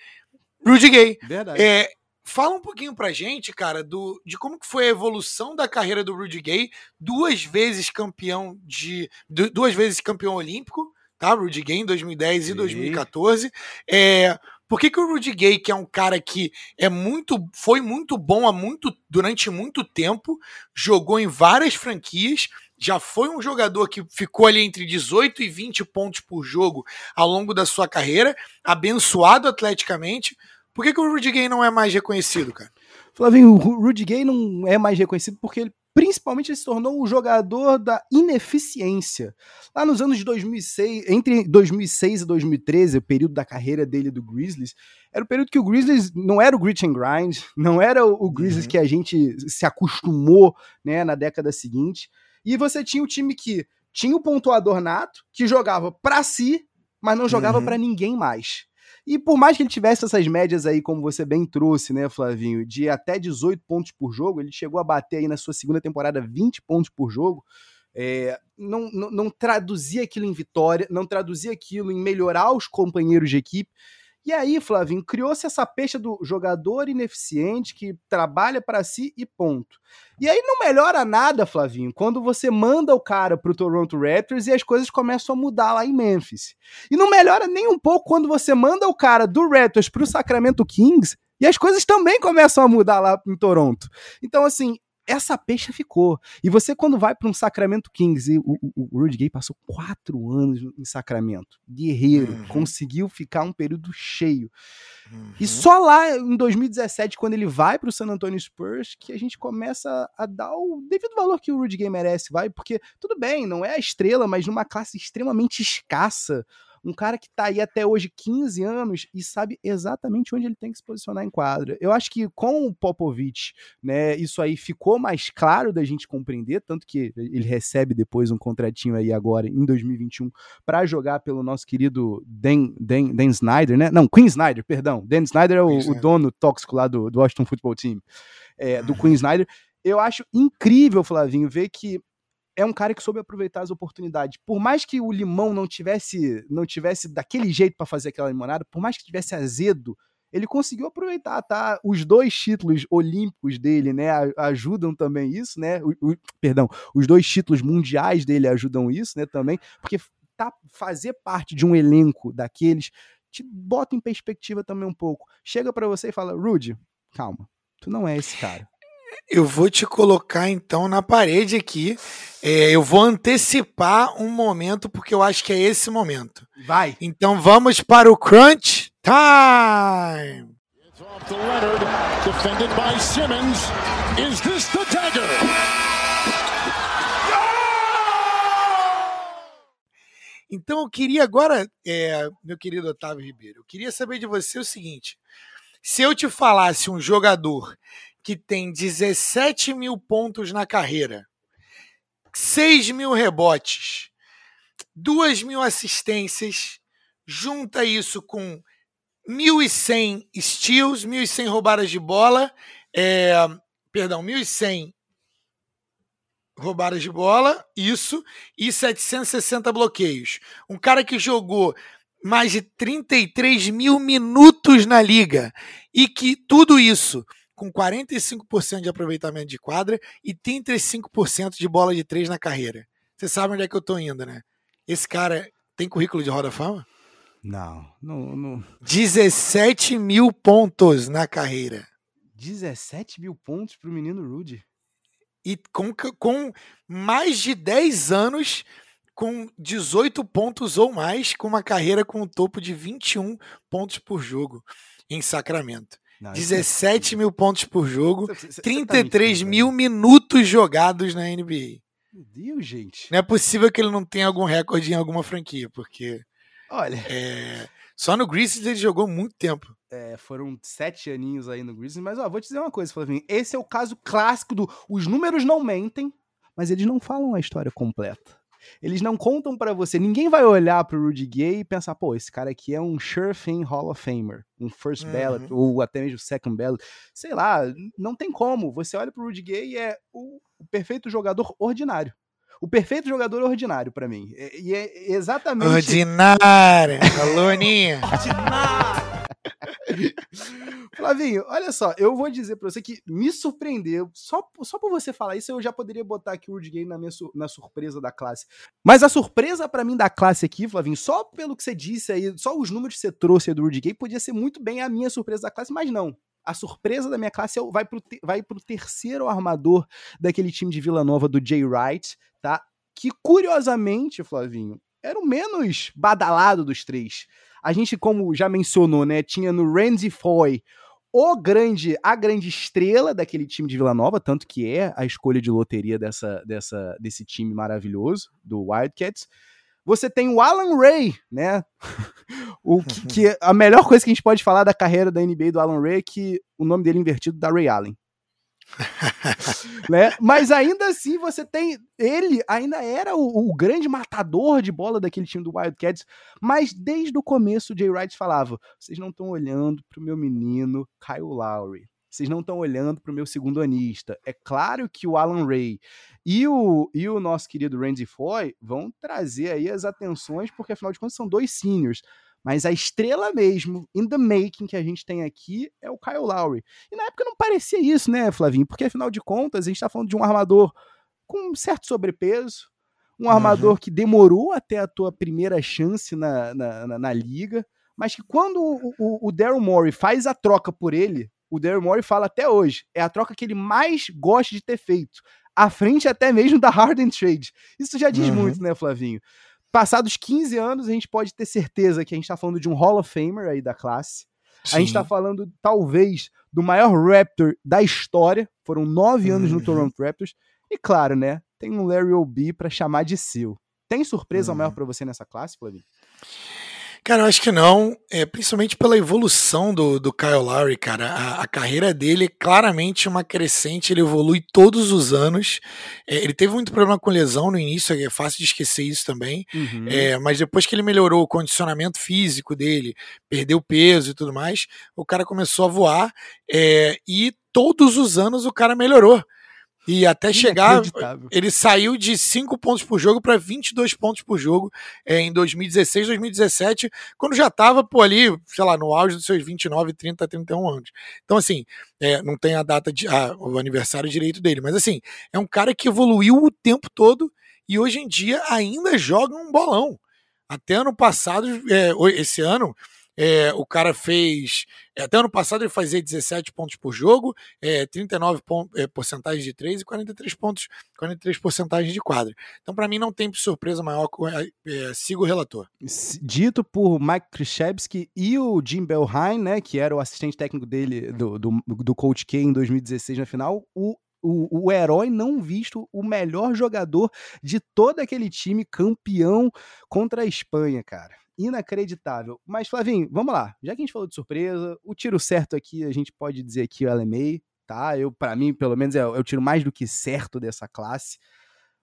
Rudy Gay. Verdade. É, fala um pouquinho pra gente, cara, do, de como que foi a evolução da carreira do Rudy Gay, duas vezes campeão de. duas vezes campeão olímpico, tá? Rudy Gay em 2010 Sim. e 2014. É, por que, que o Rudy Gay, que é um cara que é muito, foi muito bom há muito, durante muito tempo, jogou em várias franquias, já foi um jogador que ficou ali entre 18 e 20 pontos por jogo ao longo da sua carreira, abençoado atleticamente. Por que, que o Rudy Gay não é mais reconhecido, cara? Flavinho, o Rudy Gay não é mais reconhecido porque ele principalmente ele se tornou o jogador da ineficiência. Lá nos anos de 2006, entre 2006 e 2013, o período da carreira dele do Grizzlies, era o período que o Grizzlies não era o grit and grind, não era o Grizzlies uhum. que a gente se acostumou, né, na década seguinte. E você tinha o time que tinha o pontuador nato, que jogava para si, mas não jogava uhum. para ninguém mais. E por mais que ele tivesse essas médias aí, como você bem trouxe, né, Flavinho, de até 18 pontos por jogo, ele chegou a bater aí na sua segunda temporada 20 pontos por jogo. É, não, não, não traduzia aquilo em vitória, não traduzia aquilo em melhorar os companheiros de equipe. E aí, Flavinho, criou-se essa peixe do jogador ineficiente que trabalha para si e ponto. E aí não melhora nada, Flavinho, quando você manda o cara pro Toronto Raptors e as coisas começam a mudar lá em Memphis. E não melhora nem um pouco quando você manda o cara do Raptors pro Sacramento Kings e as coisas também começam a mudar lá em Toronto. Então, assim, essa peixe ficou. E você, quando vai para um Sacramento Kings, e o, o, o Rudy Gay passou quatro anos em Sacramento, guerreiro, uhum. conseguiu ficar um período cheio. Uhum. E só lá em 2017, quando ele vai para o San Antonio Spurs, que a gente começa a dar o devido valor que o Rudy Gay merece, vai, porque tudo bem, não é a estrela, mas numa classe extremamente escassa um cara que tá aí até hoje 15 anos e sabe exatamente onde ele tem que se posicionar em quadra. Eu acho que com o Popovich, né, isso aí ficou mais claro da gente compreender, tanto que ele recebe depois um contratinho aí agora em 2021 para jogar pelo nosso querido Dan, Dan, Dan Snyder, né? Não, Queen Snyder, perdão. Dan Snyder é o, o dono tóxico lá do, do Washington Football Team, é, do Queen Snyder. Eu acho incrível, Flavinho, ver que é um cara que soube aproveitar as oportunidades. Por mais que o limão não tivesse não tivesse daquele jeito para fazer aquela limonada, por mais que tivesse azedo, ele conseguiu aproveitar, tá? Os dois títulos olímpicos dele, né, ajudam também isso, né? O, o, perdão, os dois títulos mundiais dele ajudam isso, né, também, porque tá fazer parte de um elenco daqueles te bota em perspectiva também um pouco. Chega para você e fala, Rudy, calma, tu não é esse cara. Eu vou te colocar então na parede aqui. É, eu vou antecipar um momento, porque eu acho que é esse momento. Vai. Então vamos para o Crunch Time! Leonard, defended by Simmons. Is this the dagger? Então eu queria agora, é, meu querido Otávio Ribeiro, eu queria saber de você o seguinte: se eu te falasse um jogador que tem 17 mil pontos na carreira, 6 mil rebotes, 2 mil assistências, junta isso com 1.100 steals, 1.100 roubadas de bola, é, perdão, 1.100 roubadas de bola, isso, e 760 bloqueios. Um cara que jogou mais de 33 mil minutos na liga e que tudo isso com 45% de aproveitamento de quadra e 35% de bola de três na carreira. Você sabe onde é que eu tô indo, né? Esse cara tem currículo de Roda Fama? Não, não, não. 17 mil pontos na carreira. 17 mil pontos pro menino Rudy. E com, com mais de 10 anos, com 18 pontos ou mais, com uma carreira com um topo de 21 pontos por jogo em Sacramento. Não, 17 é mil pontos por jogo, você, você, 33 tá mil minutos jogados na NBA. Meu Deus, gente. Não é possível que ele não tenha algum recorde em alguma franquia, porque Olha. É, só no Grizzlies ele jogou muito tempo. É, foram sete aninhos aí no Grizzlies, mas ó, vou te dizer uma coisa, Flavinho. Esse é o caso clássico do. Os números não mentem, mas eles não falam a história completa. Eles não contam para você. Ninguém vai olhar pro Rudy Gay e pensar, pô, esse cara aqui é um sure thing Hall of Famer, um first uhum. ballot, ou até mesmo second ballot. Sei lá, não tem como. Você olha pro Rudy Gay e é o, o perfeito jogador ordinário o perfeito jogador ordinário para mim. E é exatamente. Ordinário! Aluninha! Ordinário! Flavinho, olha só, eu vou dizer pra você que me surpreendeu. Só, só por você falar isso, eu já poderia botar aqui o Rudy Gay na, minha, na surpresa da classe. Mas a surpresa para mim da classe aqui, Flavinho, só pelo que você disse aí, só os números que você trouxe do Rudy Gay, podia ser muito bem a minha surpresa da classe, mas não a surpresa da minha classe é, vai, pro vai pro terceiro armador daquele time de Vila Nova do Jay Wright, tá? Que curiosamente, Flavinho, era o menos badalado dos três. A gente, como já mencionou, né, tinha no Randy Foy o grande, a grande estrela daquele time de Vila Nova, tanto que é a escolha de loteria dessa, dessa, desse time maravilhoso do Wildcats. Você tem o Alan Ray, né? o que, que, a melhor coisa que a gente pode falar da carreira da NBA do Alan Ray é que o nome dele é invertido da Ray Allen. né? Mas ainda assim você tem. Ele ainda era o, o, grande matador de bola daquele time do Wildcats, mas desde o começo o Jay Wright falava: vocês não estão olhando pro meu menino Kyle Lowry. Vocês não estão olhando para o meu segundo anista. É claro que o Alan Ray e o, e o nosso querido Randy Foy vão trazer aí as atenções, porque afinal de contas são dois seniors. Mas a estrela mesmo, in the making, que a gente tem aqui é o Kyle Lowry. E na época não parecia isso, né, Flavinho? Porque afinal de contas, a gente está falando de um armador com um certo sobrepeso, um armador uhum. que demorou até a tua primeira chance na, na, na, na liga, mas que quando o, o, o Daryl Morey faz a troca por ele, o Daryl Morey fala até hoje, é a troca que ele mais gosta de ter feito, à frente até mesmo da Harden Trade. Isso já diz uhum. muito, né, Flavinho? Passados 15 anos, a gente pode ter certeza que a gente está falando de um Hall of Famer aí da classe. Sim. A gente está falando, talvez, do maior Raptor da história. Foram nove uhum. anos no uhum. Toronto Raptors. E claro, né? Tem um Larry O'B para chamar de seu. Tem surpresa uhum. maior para você nessa classe, Flavinho? Cara, eu acho que não, é, principalmente pela evolução do, do Kyle Lowry, cara. A, a, carreira dele é claramente uma crescente, ele evolui todos os anos. É, ele teve muito problema com lesão no início, é fácil de esquecer isso também. Uhum. É, mas depois que ele melhorou o condicionamento físico dele, perdeu peso e tudo mais, o cara começou a voar. É, e todos os anos o cara melhorou. E até chegar, ele saiu de 5 pontos por jogo para 22 pontos por jogo é, em 2016, 2017, quando já estava por ali, sei lá, no auge dos seus 29, 30, 31 anos. Então, assim, é, não tem a data de ah, o aniversário direito dele, mas assim, é um cara que evoluiu o tempo todo e hoje em dia ainda joga um bolão. Até ano passado, é, esse ano, É, o cara fez. É, até ano passado ele fazia 17 pontos por jogo, é, 39 pon é, porcentagem de 3 e 43 pontos, 43 porcentagem de quadra. Então, para mim, não tem surpresa maior. É, é, sigo o relator. Dito por Mike Krzyzewski e o Jim Belheim, né, que era o assistente técnico dele, do, do, do Coach K em 2016 na final, o o, o, herói não visto, o melhor jogador de todo aquele time campeão contra a Espanha, cara inacreditável. Mas, Flavinho, vamos lá. Já que a gente falou de surpresa, o tiro certo aqui, a gente pode dizer aqui o LMA, tá? Eu, para mim, pelo menos, é, é, o tiro mais do que certo dessa classe.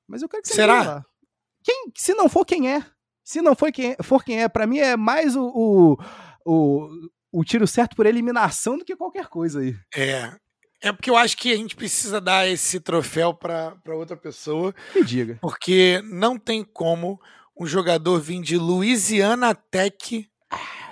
Mas eu quero que você Será? Quem, se não for quem é, se não for quem é, for quem é, para mim é mais o, o, o, o tiro certo por eliminação do que qualquer coisa aí. É, é porque eu acho que a gente precisa dar esse troféu para outra pessoa. Me diga. Porque não tem como um jogador vir de Louisiana Tech,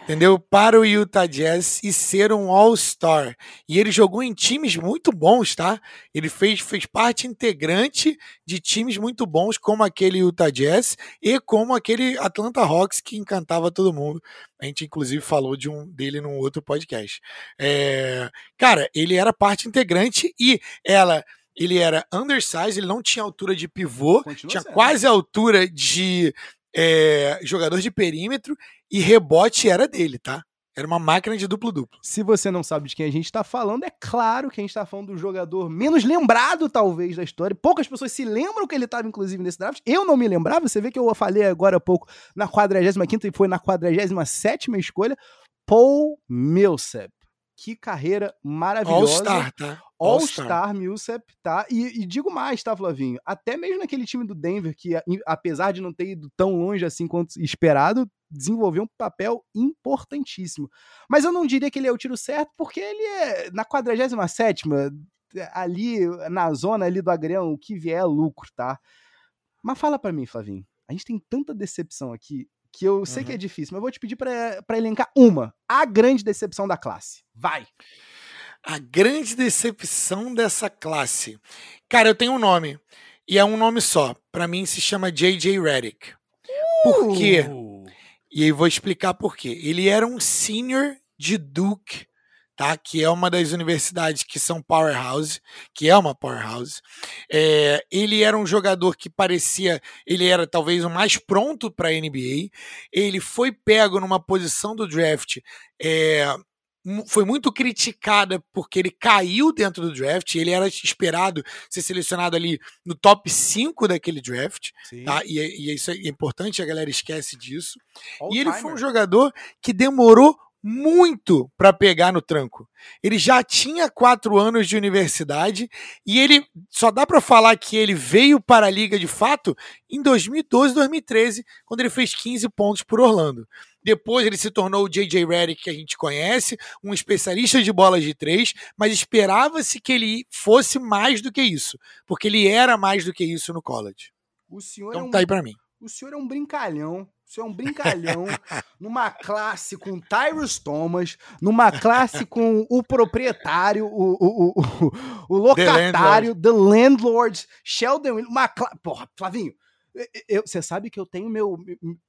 entendeu? Para o Utah Jazz e ser um All-Star. E ele jogou em times muito bons, tá? Ele fez, fez parte integrante de times muito bons, como aquele Utah Jazz e como aquele Atlanta Hawks que encantava todo mundo. A gente, inclusive, falou de um dele num outro podcast. É, cara, ele era parte integrante e ela ele era undersized, ele não tinha altura de pivô, Continua tinha sendo. quase a altura de é, jogador de perímetro e rebote era dele, tá? Era uma máquina de duplo-duplo. Se você não sabe de quem a gente está falando, é claro que a gente está falando do jogador menos lembrado, talvez, da história. Poucas pessoas se lembram que ele estava, inclusive, nesse draft. Eu não me lembrava. Você vê que eu falei agora há pouco na 45 e foi na 47 escolha. Paul Millsap. Que carreira maravilhosa. All-Star, tá? All-Star Millsap, tá? E, e, digo mais, tá, Flavinho? Até mesmo naquele time do Denver, que apesar de não ter ido tão longe assim quanto esperado, desenvolveu um papel importantíssimo. Mas eu não diria que ele é o tiro certo, porque ele é na 47 ali na zona ali do agrião, o que vier é lucro, tá? Mas fala para mim, Flavinho. A gente tem tanta decepção aqui que eu sei uhum. que é difícil, mas eu vou te pedir para elencar uma. A grande decepção da classe. Vai! A grande decepção dessa classe. Cara, eu tenho um nome. E é um nome só. Para mim se chama J.J. Redick. Por quê? Uh! E aí vou explicar por quê. Ele era um senior de Duke, tá? Que é uma das universidades que são powerhouse, que é uma powerhouse. É, ele era um jogador que parecia, ele era talvez o mais pronto para a NBA. Ele foi pego numa posição do draft é, foi muito criticada porque ele caiu dentro do draft, ele era esperado ser selecionado ali no top 5 daquele draft, tá? E, e, isso é importante, a galera esquece disso. All e ele timer. foi um jogador que demorou muito para pegar no tranco. Ele já tinha quatro anos de universidade e ele só dá para falar que ele veio para a liga de fato em 2012, 2013, quando ele fez 15 pontos por Orlando. Depois ele se tornou o J.J. Redick que a gente conhece, um especialista de bolas de três, mas esperava-se que ele fosse mais do que isso, porque ele era mais do que isso no college. então é um, tá aí para mim. O senhor é um brincalhão isso é um brincalhão numa classe com Tyrus Thomas, numa classe com o proprietário, o, o, o, o locatário, The Landlord, the landlord Sheldon, uma classe. Porra, Flavinho, você sabe que eu tenho meu,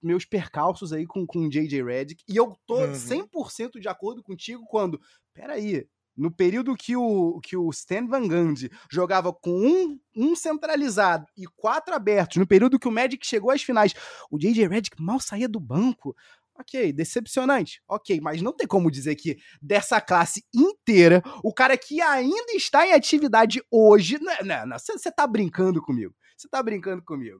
meus percalços aí com o J.J. Redick e eu tô uhum. 100% de acordo contigo quando. Peraí, no período que o, que o Stan Van Gundy jogava com um, um centralizado e quatro abertos, no período que o Magic chegou às finais, o J.J. Redick mal saía do banco. Ok, decepcionante. Ok, mas não tem como dizer que dessa classe inteira, o cara que ainda está em atividade hoje. Não, não, você tá brincando comigo. Você tá brincando comigo.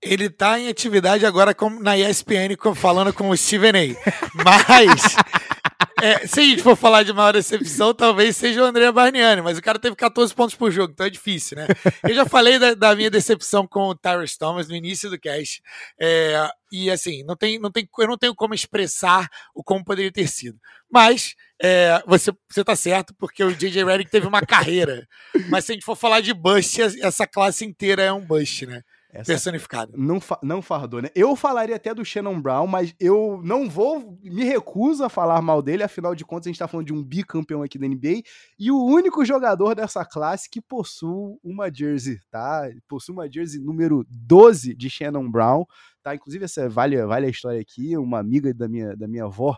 Ele tá em atividade agora com, na ESPN falando com o Steven A. Mas é, se a gente for falar de maior decepção, talvez seja o André Barniani, mas o cara teve 14 pontos por jogo, então é difícil, né? Eu já falei da, da minha decepção com o Tyrus Thomas no início do cast. É, e assim, não tem, não tem, eu não tenho como expressar o como poderia ter sido. Mas é, você, você tá certo, porque o J.J. Redick teve uma carreira. Mas se a gente for falar de bust, essa classe inteira é um bust, né? Essa personificada. Não, fa não fardou, né? Eu falaria até do Shannon Brown, mas eu não vou, me recuso a falar mal dele, afinal de contas a gente tá falando de um bicampeão aqui da NBA e o único jogador dessa classe que possui uma jersey, tá? Possui uma jersey número 12 de Shannon Brown, tá? Inclusive essa vale, vale a história aqui, uma amiga da minha, da minha avó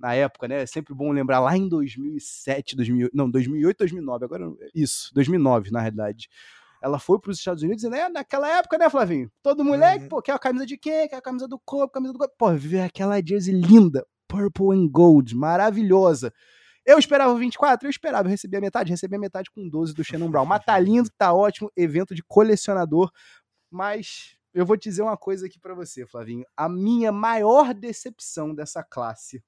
na época, né? É sempre bom lembrar lá em 2007, 2008, não, 2008, 2009, agora isso, 2009, na realidade. Ela foi para os Estados Unidos e né, naquela época, né, Flavinho? Todo moleque, uhum. pô, quer a camisa de quem? Quer a camisa do corpo, camisa do corpo. Pô, ver aquela jersey linda, purple and gold, maravilhosa. Eu esperava 24? Eu esperava, eu recebi a metade, recebi a metade com 12 do Shannon Brown. Mas tá lindo, tá ótimo, evento de colecionador, mas eu vou te dizer uma coisa aqui para você, Flavinho. A minha maior decepção dessa classe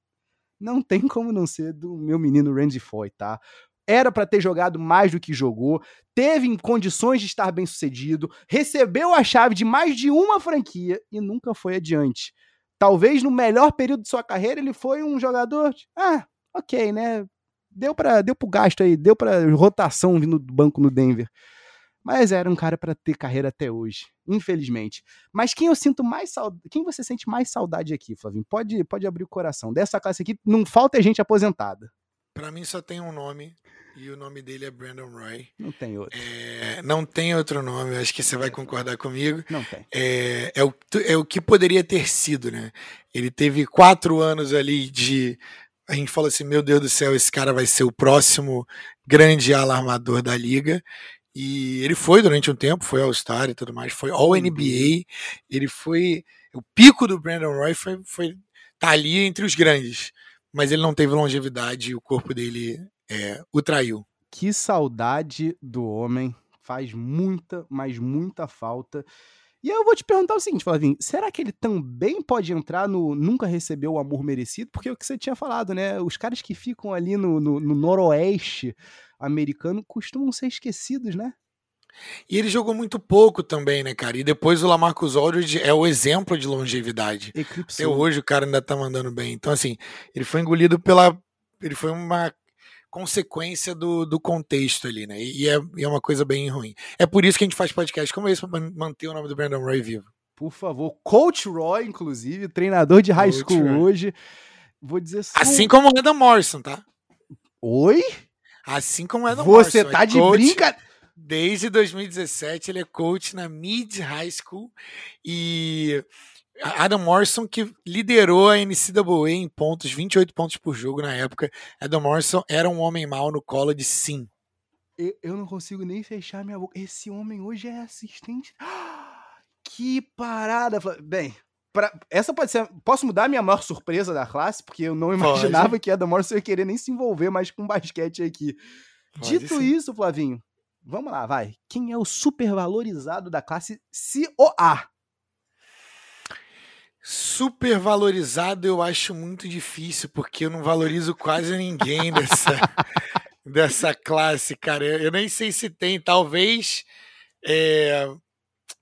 não tem como não ser do meu menino Randy Foy, tá? Era para ter jogado mais do que jogou, teve condições de estar bem sucedido, recebeu a chave de mais de uma franquia e nunca foi adiante. Talvez no melhor período de sua carreira ele foi um jogador, ah, ok, né? Deu para deu pro gasto aí, deu para rotação vindo do banco no Denver. Mas era um cara para ter carreira até hoje, infelizmente. Mas quem eu sinto mais saudade, quem você sente mais saudade aqui, Flavinho? Pode, pode abrir o coração. Dessa classe aqui, não falta gente aposentada. Para mim só tem um nome e o nome dele é Brandon Roy. Não tem outro. É, não tem outro nome, acho que você vai concordar comigo. Não tem. É, é, o, é o que poderia ter sido, né? Ele teve quatro anos ali de. A gente falou assim: meu Deus do céu, esse cara vai ser o próximo grande alarmador da liga. E ele foi durante um tempo, foi All-Star e tudo mais, foi All-NBA. Ele foi. O pico do Brandon Roy foi, foi tá ali entre os grandes. Mas ele não teve longevidade e o corpo dele é, o traiu. Que saudade do homem. Faz muita, mas muita falta. E eu vou te perguntar o seguinte, Flavinho, será que ele também pode entrar no nunca recebeu o amor merecido? Porque é o que você tinha falado, né? Os caras que ficam ali no, no, no noroeste americano costumam ser esquecidos, né? E ele jogou muito pouco também, né, cara? E depois o Lamarcus Aldridge é o exemplo de longevidade. Eclipsou. Até hoje o cara ainda tá mandando bem. Então, assim, ele foi engolido pela. Ele foi uma consequência do, do contexto ali, né? E é, é uma coisa bem ruim. É por isso que a gente faz podcast como esse, pra manter o nome do Brandon Roy vivo. Por favor. Coach Roy, inclusive, treinador de high Coach school Roy. hoje. Vou dizer só... Assim como o Adam Morrison, tá? Oi? Assim como o Adam Você Morrison. Você tá é de brincadeira. Desde 2017 ele é coach na Mid High School e Adam Morrison, que liderou a NCAA em pontos, 28 pontos por jogo na época. Adam Morrison era um homem mau no college, sim. Eu, eu não consigo nem fechar minha boca. Esse homem hoje é assistente. Que parada! Bem, pra, essa pode ser. Posso mudar a minha maior surpresa da classe, porque eu não imaginava pode. que Adam Morrison ia querer nem se envolver mais com basquete aqui. Pode Dito sim. isso, Flavinho, vamos lá, vai. Quem é o supervalorizado da classe COA? Super valorizado eu acho muito difícil, porque eu não valorizo quase ninguém dessa, dessa classe, cara. Eu, nem sei se tem, talvez. É,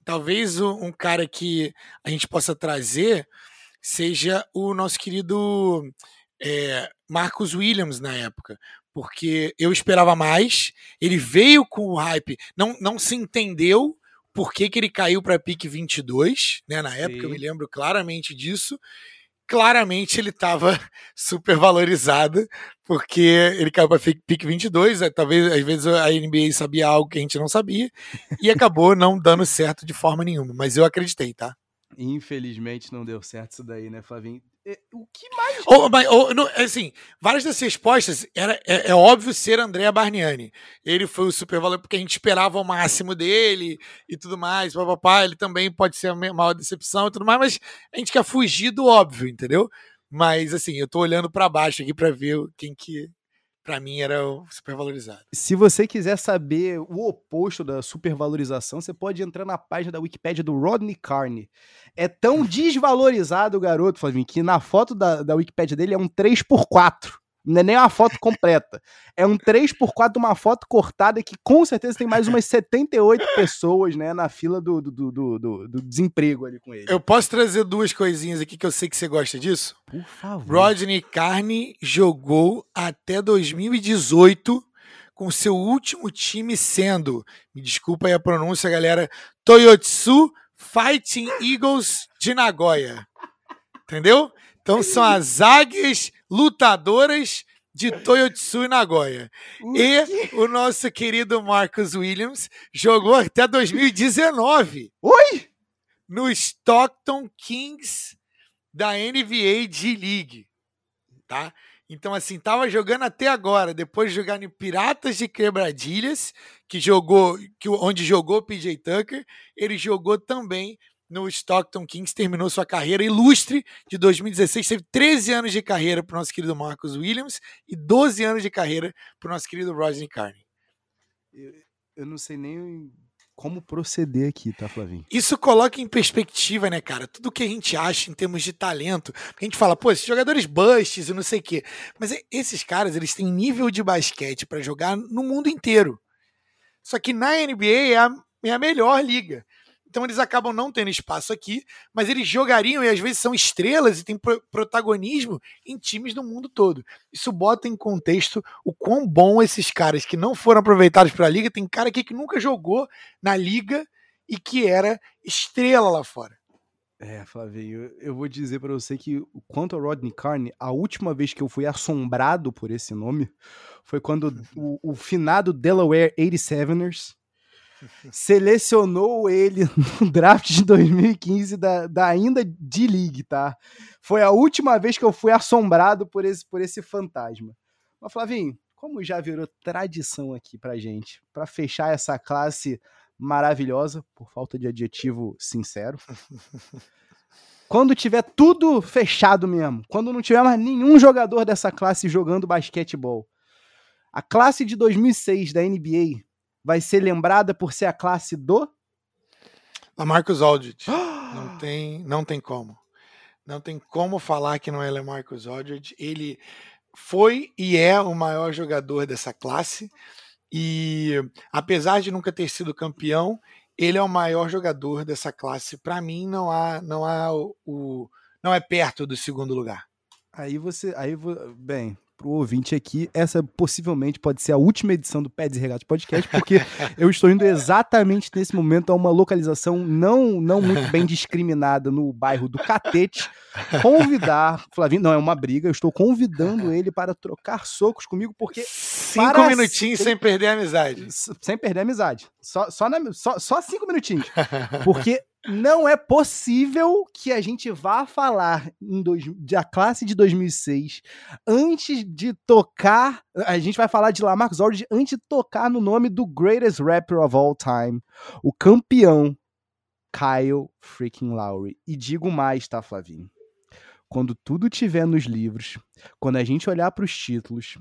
talvez um cara que a gente possa trazer seja o nosso querido é, Marcus Williams na época. Porque eu esperava mais, ele veio com o hype, não, não se entendeu por que, que ele caiu para pique 22, né? Na Sim. época eu me lembro claramente disso. Claramente ele estava super valorizado, porque ele caiu para pique 22. É, talvez às vezes a NBA sabia algo que a gente não sabia e acabou não dando certo de forma nenhuma. Mas eu acreditei, tá? Infelizmente não deu certo isso daí, né, Flavinho? É, o que mais. Ou, mas, ou, não, assim, várias das respostas era, é, é, óbvio ser Andrea Barniani. Ele foi o super valor porque a gente esperava o máximo dele e tudo mais. Papapá, ele também pode ser a maior decepção e tudo mais, mas a gente quer fugir do óbvio, entendeu? Mas assim, eu tô olhando para baixo aqui para ver quem que para mim era supervalorizado. Se você quiser saber o oposto da supervalorização, você pode entrar na página da Wikipédia do Rodney Carney. É tão desvalorizado o garoto, Flavinho, que na foto da, da Wikipédia dele é um 3x4. Não é nem uma foto completa. É um 3x4 de uma foto cortada que com certeza tem mais umas 78 pessoas né, na fila do, do, do, do, do desemprego ali com ele. Eu posso trazer duas coisinhas aqui que eu sei que você gosta disso? Por favor. Rodney Carney jogou até 2018 com seu último time sendo, me desculpa aí a pronúncia, galera, Toyotsu Fighting Eagles de Nagoya. Entendeu? Então são as águias lutadoras de Toyotsu e Nagoya. E o nosso querido Marcus Williams jogou até 2019. Oi? No Stockton Kings da NBA G-League. tá? Então, assim, tava jogando até agora, depois de jogar em Piratas de Quebradilhas, que jogou, que, onde jogou PJ Tucker, ele jogou também no Stockton Kings, terminou sua carreira ilustre de 2016, teve 13 anos de carreira para o nosso querido Marcus Williams e 12 anos de carreira para o nosso querido Rodney Carney. Eu, eu não sei nem como proceder aqui, tá, Flavinho? Isso coloca em perspectiva, né, cara? Tudo que a gente acha em termos de talento. Porque a gente fala, pô, esses jogadores busts e não sei o quê. Mas esses caras, eles têm nível de basquete para jogar no mundo inteiro. Só que na NBA é a, é a melhor liga. Então eles acabam não tendo espaço aqui, mas eles jogariam e às vezes são estrelas e têm pro protagonismo em times do mundo todo. Isso bota em contexto o quão bom esses caras que não foram aproveitados para a liga, tem cara aqui que nunca jogou na liga e que era estrela lá fora. É, Flavinho, eu vou dizer para você que quanto ao Rodney Carney, a última vez que eu fui assombrado por esse nome foi quando o, o finado Delaware 87ers selecionou ele no draft de 2015 da, da ainda D-League, tá? Foi a última vez que eu fui assombrado por esse, por esse fantasma. Mas, Flavinho, como já virou tradição aqui pra gente, para fechar essa classe maravilhosa, por falta de adjetivo sincero. quando tiver tudo fechado mesmo, quando não tiver mais nenhum jogador dessa classe jogando basquetebol, a classe de 2006 da NBA vai ser lembrada por ser a classe do Lamarcus Aldridge. não tem, não tem como. Não tem como falar que não é Lamarcus Aldridge. Ele foi e é o maior jogador dessa classe. E apesar de nunca ter sido campeão, ele é o maior jogador dessa classe. Para mim, não há, não há o, o, não é perto do segundo lugar. Aí você, aí bem, pro ouvinte aqui, essa possivelmente pode ser a última edição do Pés e Regatos Podcast, porque eu estou indo exatamente nesse momento a uma localização não, não muito bem discriminada no bairro do Catete, convidar, Flavinho, não é uma briga, eu estou convidando ele para trocar socos comigo, porque... Cinco minutinhos sem perder a amizade. Sem perder a amizade. Só, só, na, só, só cinco minutinhos. Porque não é possível que a gente vá falar em dois, da classe de 2006 antes de tocar. A gente vai falar de Lamarcus Aldridge antes de tocar no nome do greatest rapper of all time, o campeão Kyle freaking Lowry. E digo mais, tá, Flavinho? Quando tudo tiver nos livros, quando a gente olhar para os títulos,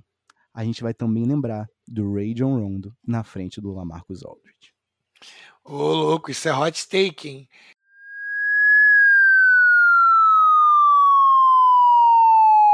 a gente vai também lembrar do Ray John Rondo na frente do Lamarcus Aldridge. Ô, louco, isso é hot take, hein?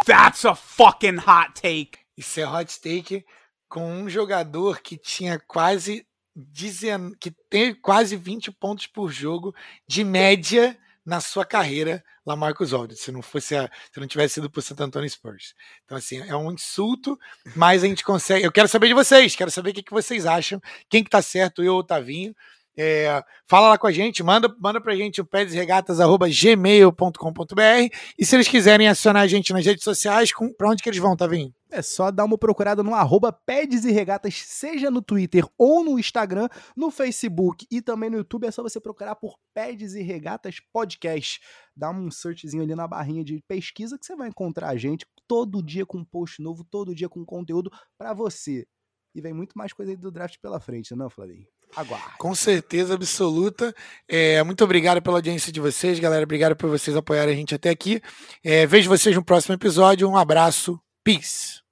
That's a fucking hot take. Isso é hot take com um jogador que tinha quase dizendo que tem quase 20 pontos por jogo de média na sua carreira, Lamarcus Aldridge, se não fosse a, se não tivesse sido pro Santo Antonio Spurs. Então assim, é um insulto, mas a gente consegue. Eu quero saber de vocês, quero saber o que, que vocês acham, quem que tá certo, eu ou o Tavinho. É, fala lá com a gente, manda, manda pra gente o pedesregatas.gmail.com.br e se eles quiserem acionar a gente nas redes sociais, com, pra onde que eles vão, Tavinho? É só dar uma procurada no arroba Pedes e Regatas, seja no Twitter ou no Instagram, no Facebook e também no YouTube. É só você procurar por Pedes e Regatas Podcast. Dá um searchzinho ali na barrinha de pesquisa que você vai encontrar a gente todo dia com um post novo, todo dia com conteúdo para você. E vem muito mais coisa aí do draft pela frente, não, Flavinho? Aguarde. Com certeza absoluta. É, muito obrigado pela audiência de vocês, galera. Obrigado por vocês apoiarem a gente até aqui. É, vejo vocês no próximo episódio. Um abraço. Peace.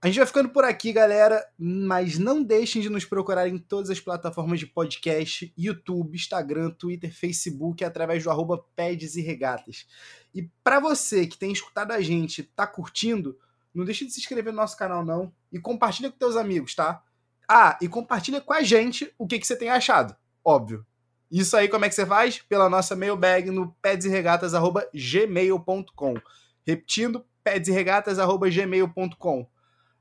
A gente vai ficando por aqui, galera, mas não deixem de nos procurar em todas as plataformas de podcast, YouTube, Instagram, Twitter, Facebook, através do arroba Pedes e Regatas. E para você que tem escutado a gente, tá curtindo, não deixe de se inscrever no nosso canal, não. E compartilha com teus amigos, tá? Ah, e compartilha com a gente o que, que você tem achado. Óbvio. Isso aí, como é que você faz? Pela nossa mailbag no pedsregatas.gmail.com. Repetindo, pedsregatas.gmail.com.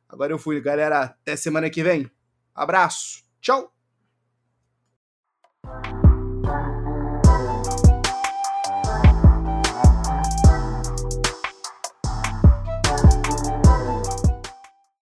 Agora eu fui, galera. Até semana que vem. Abraço. Tchau.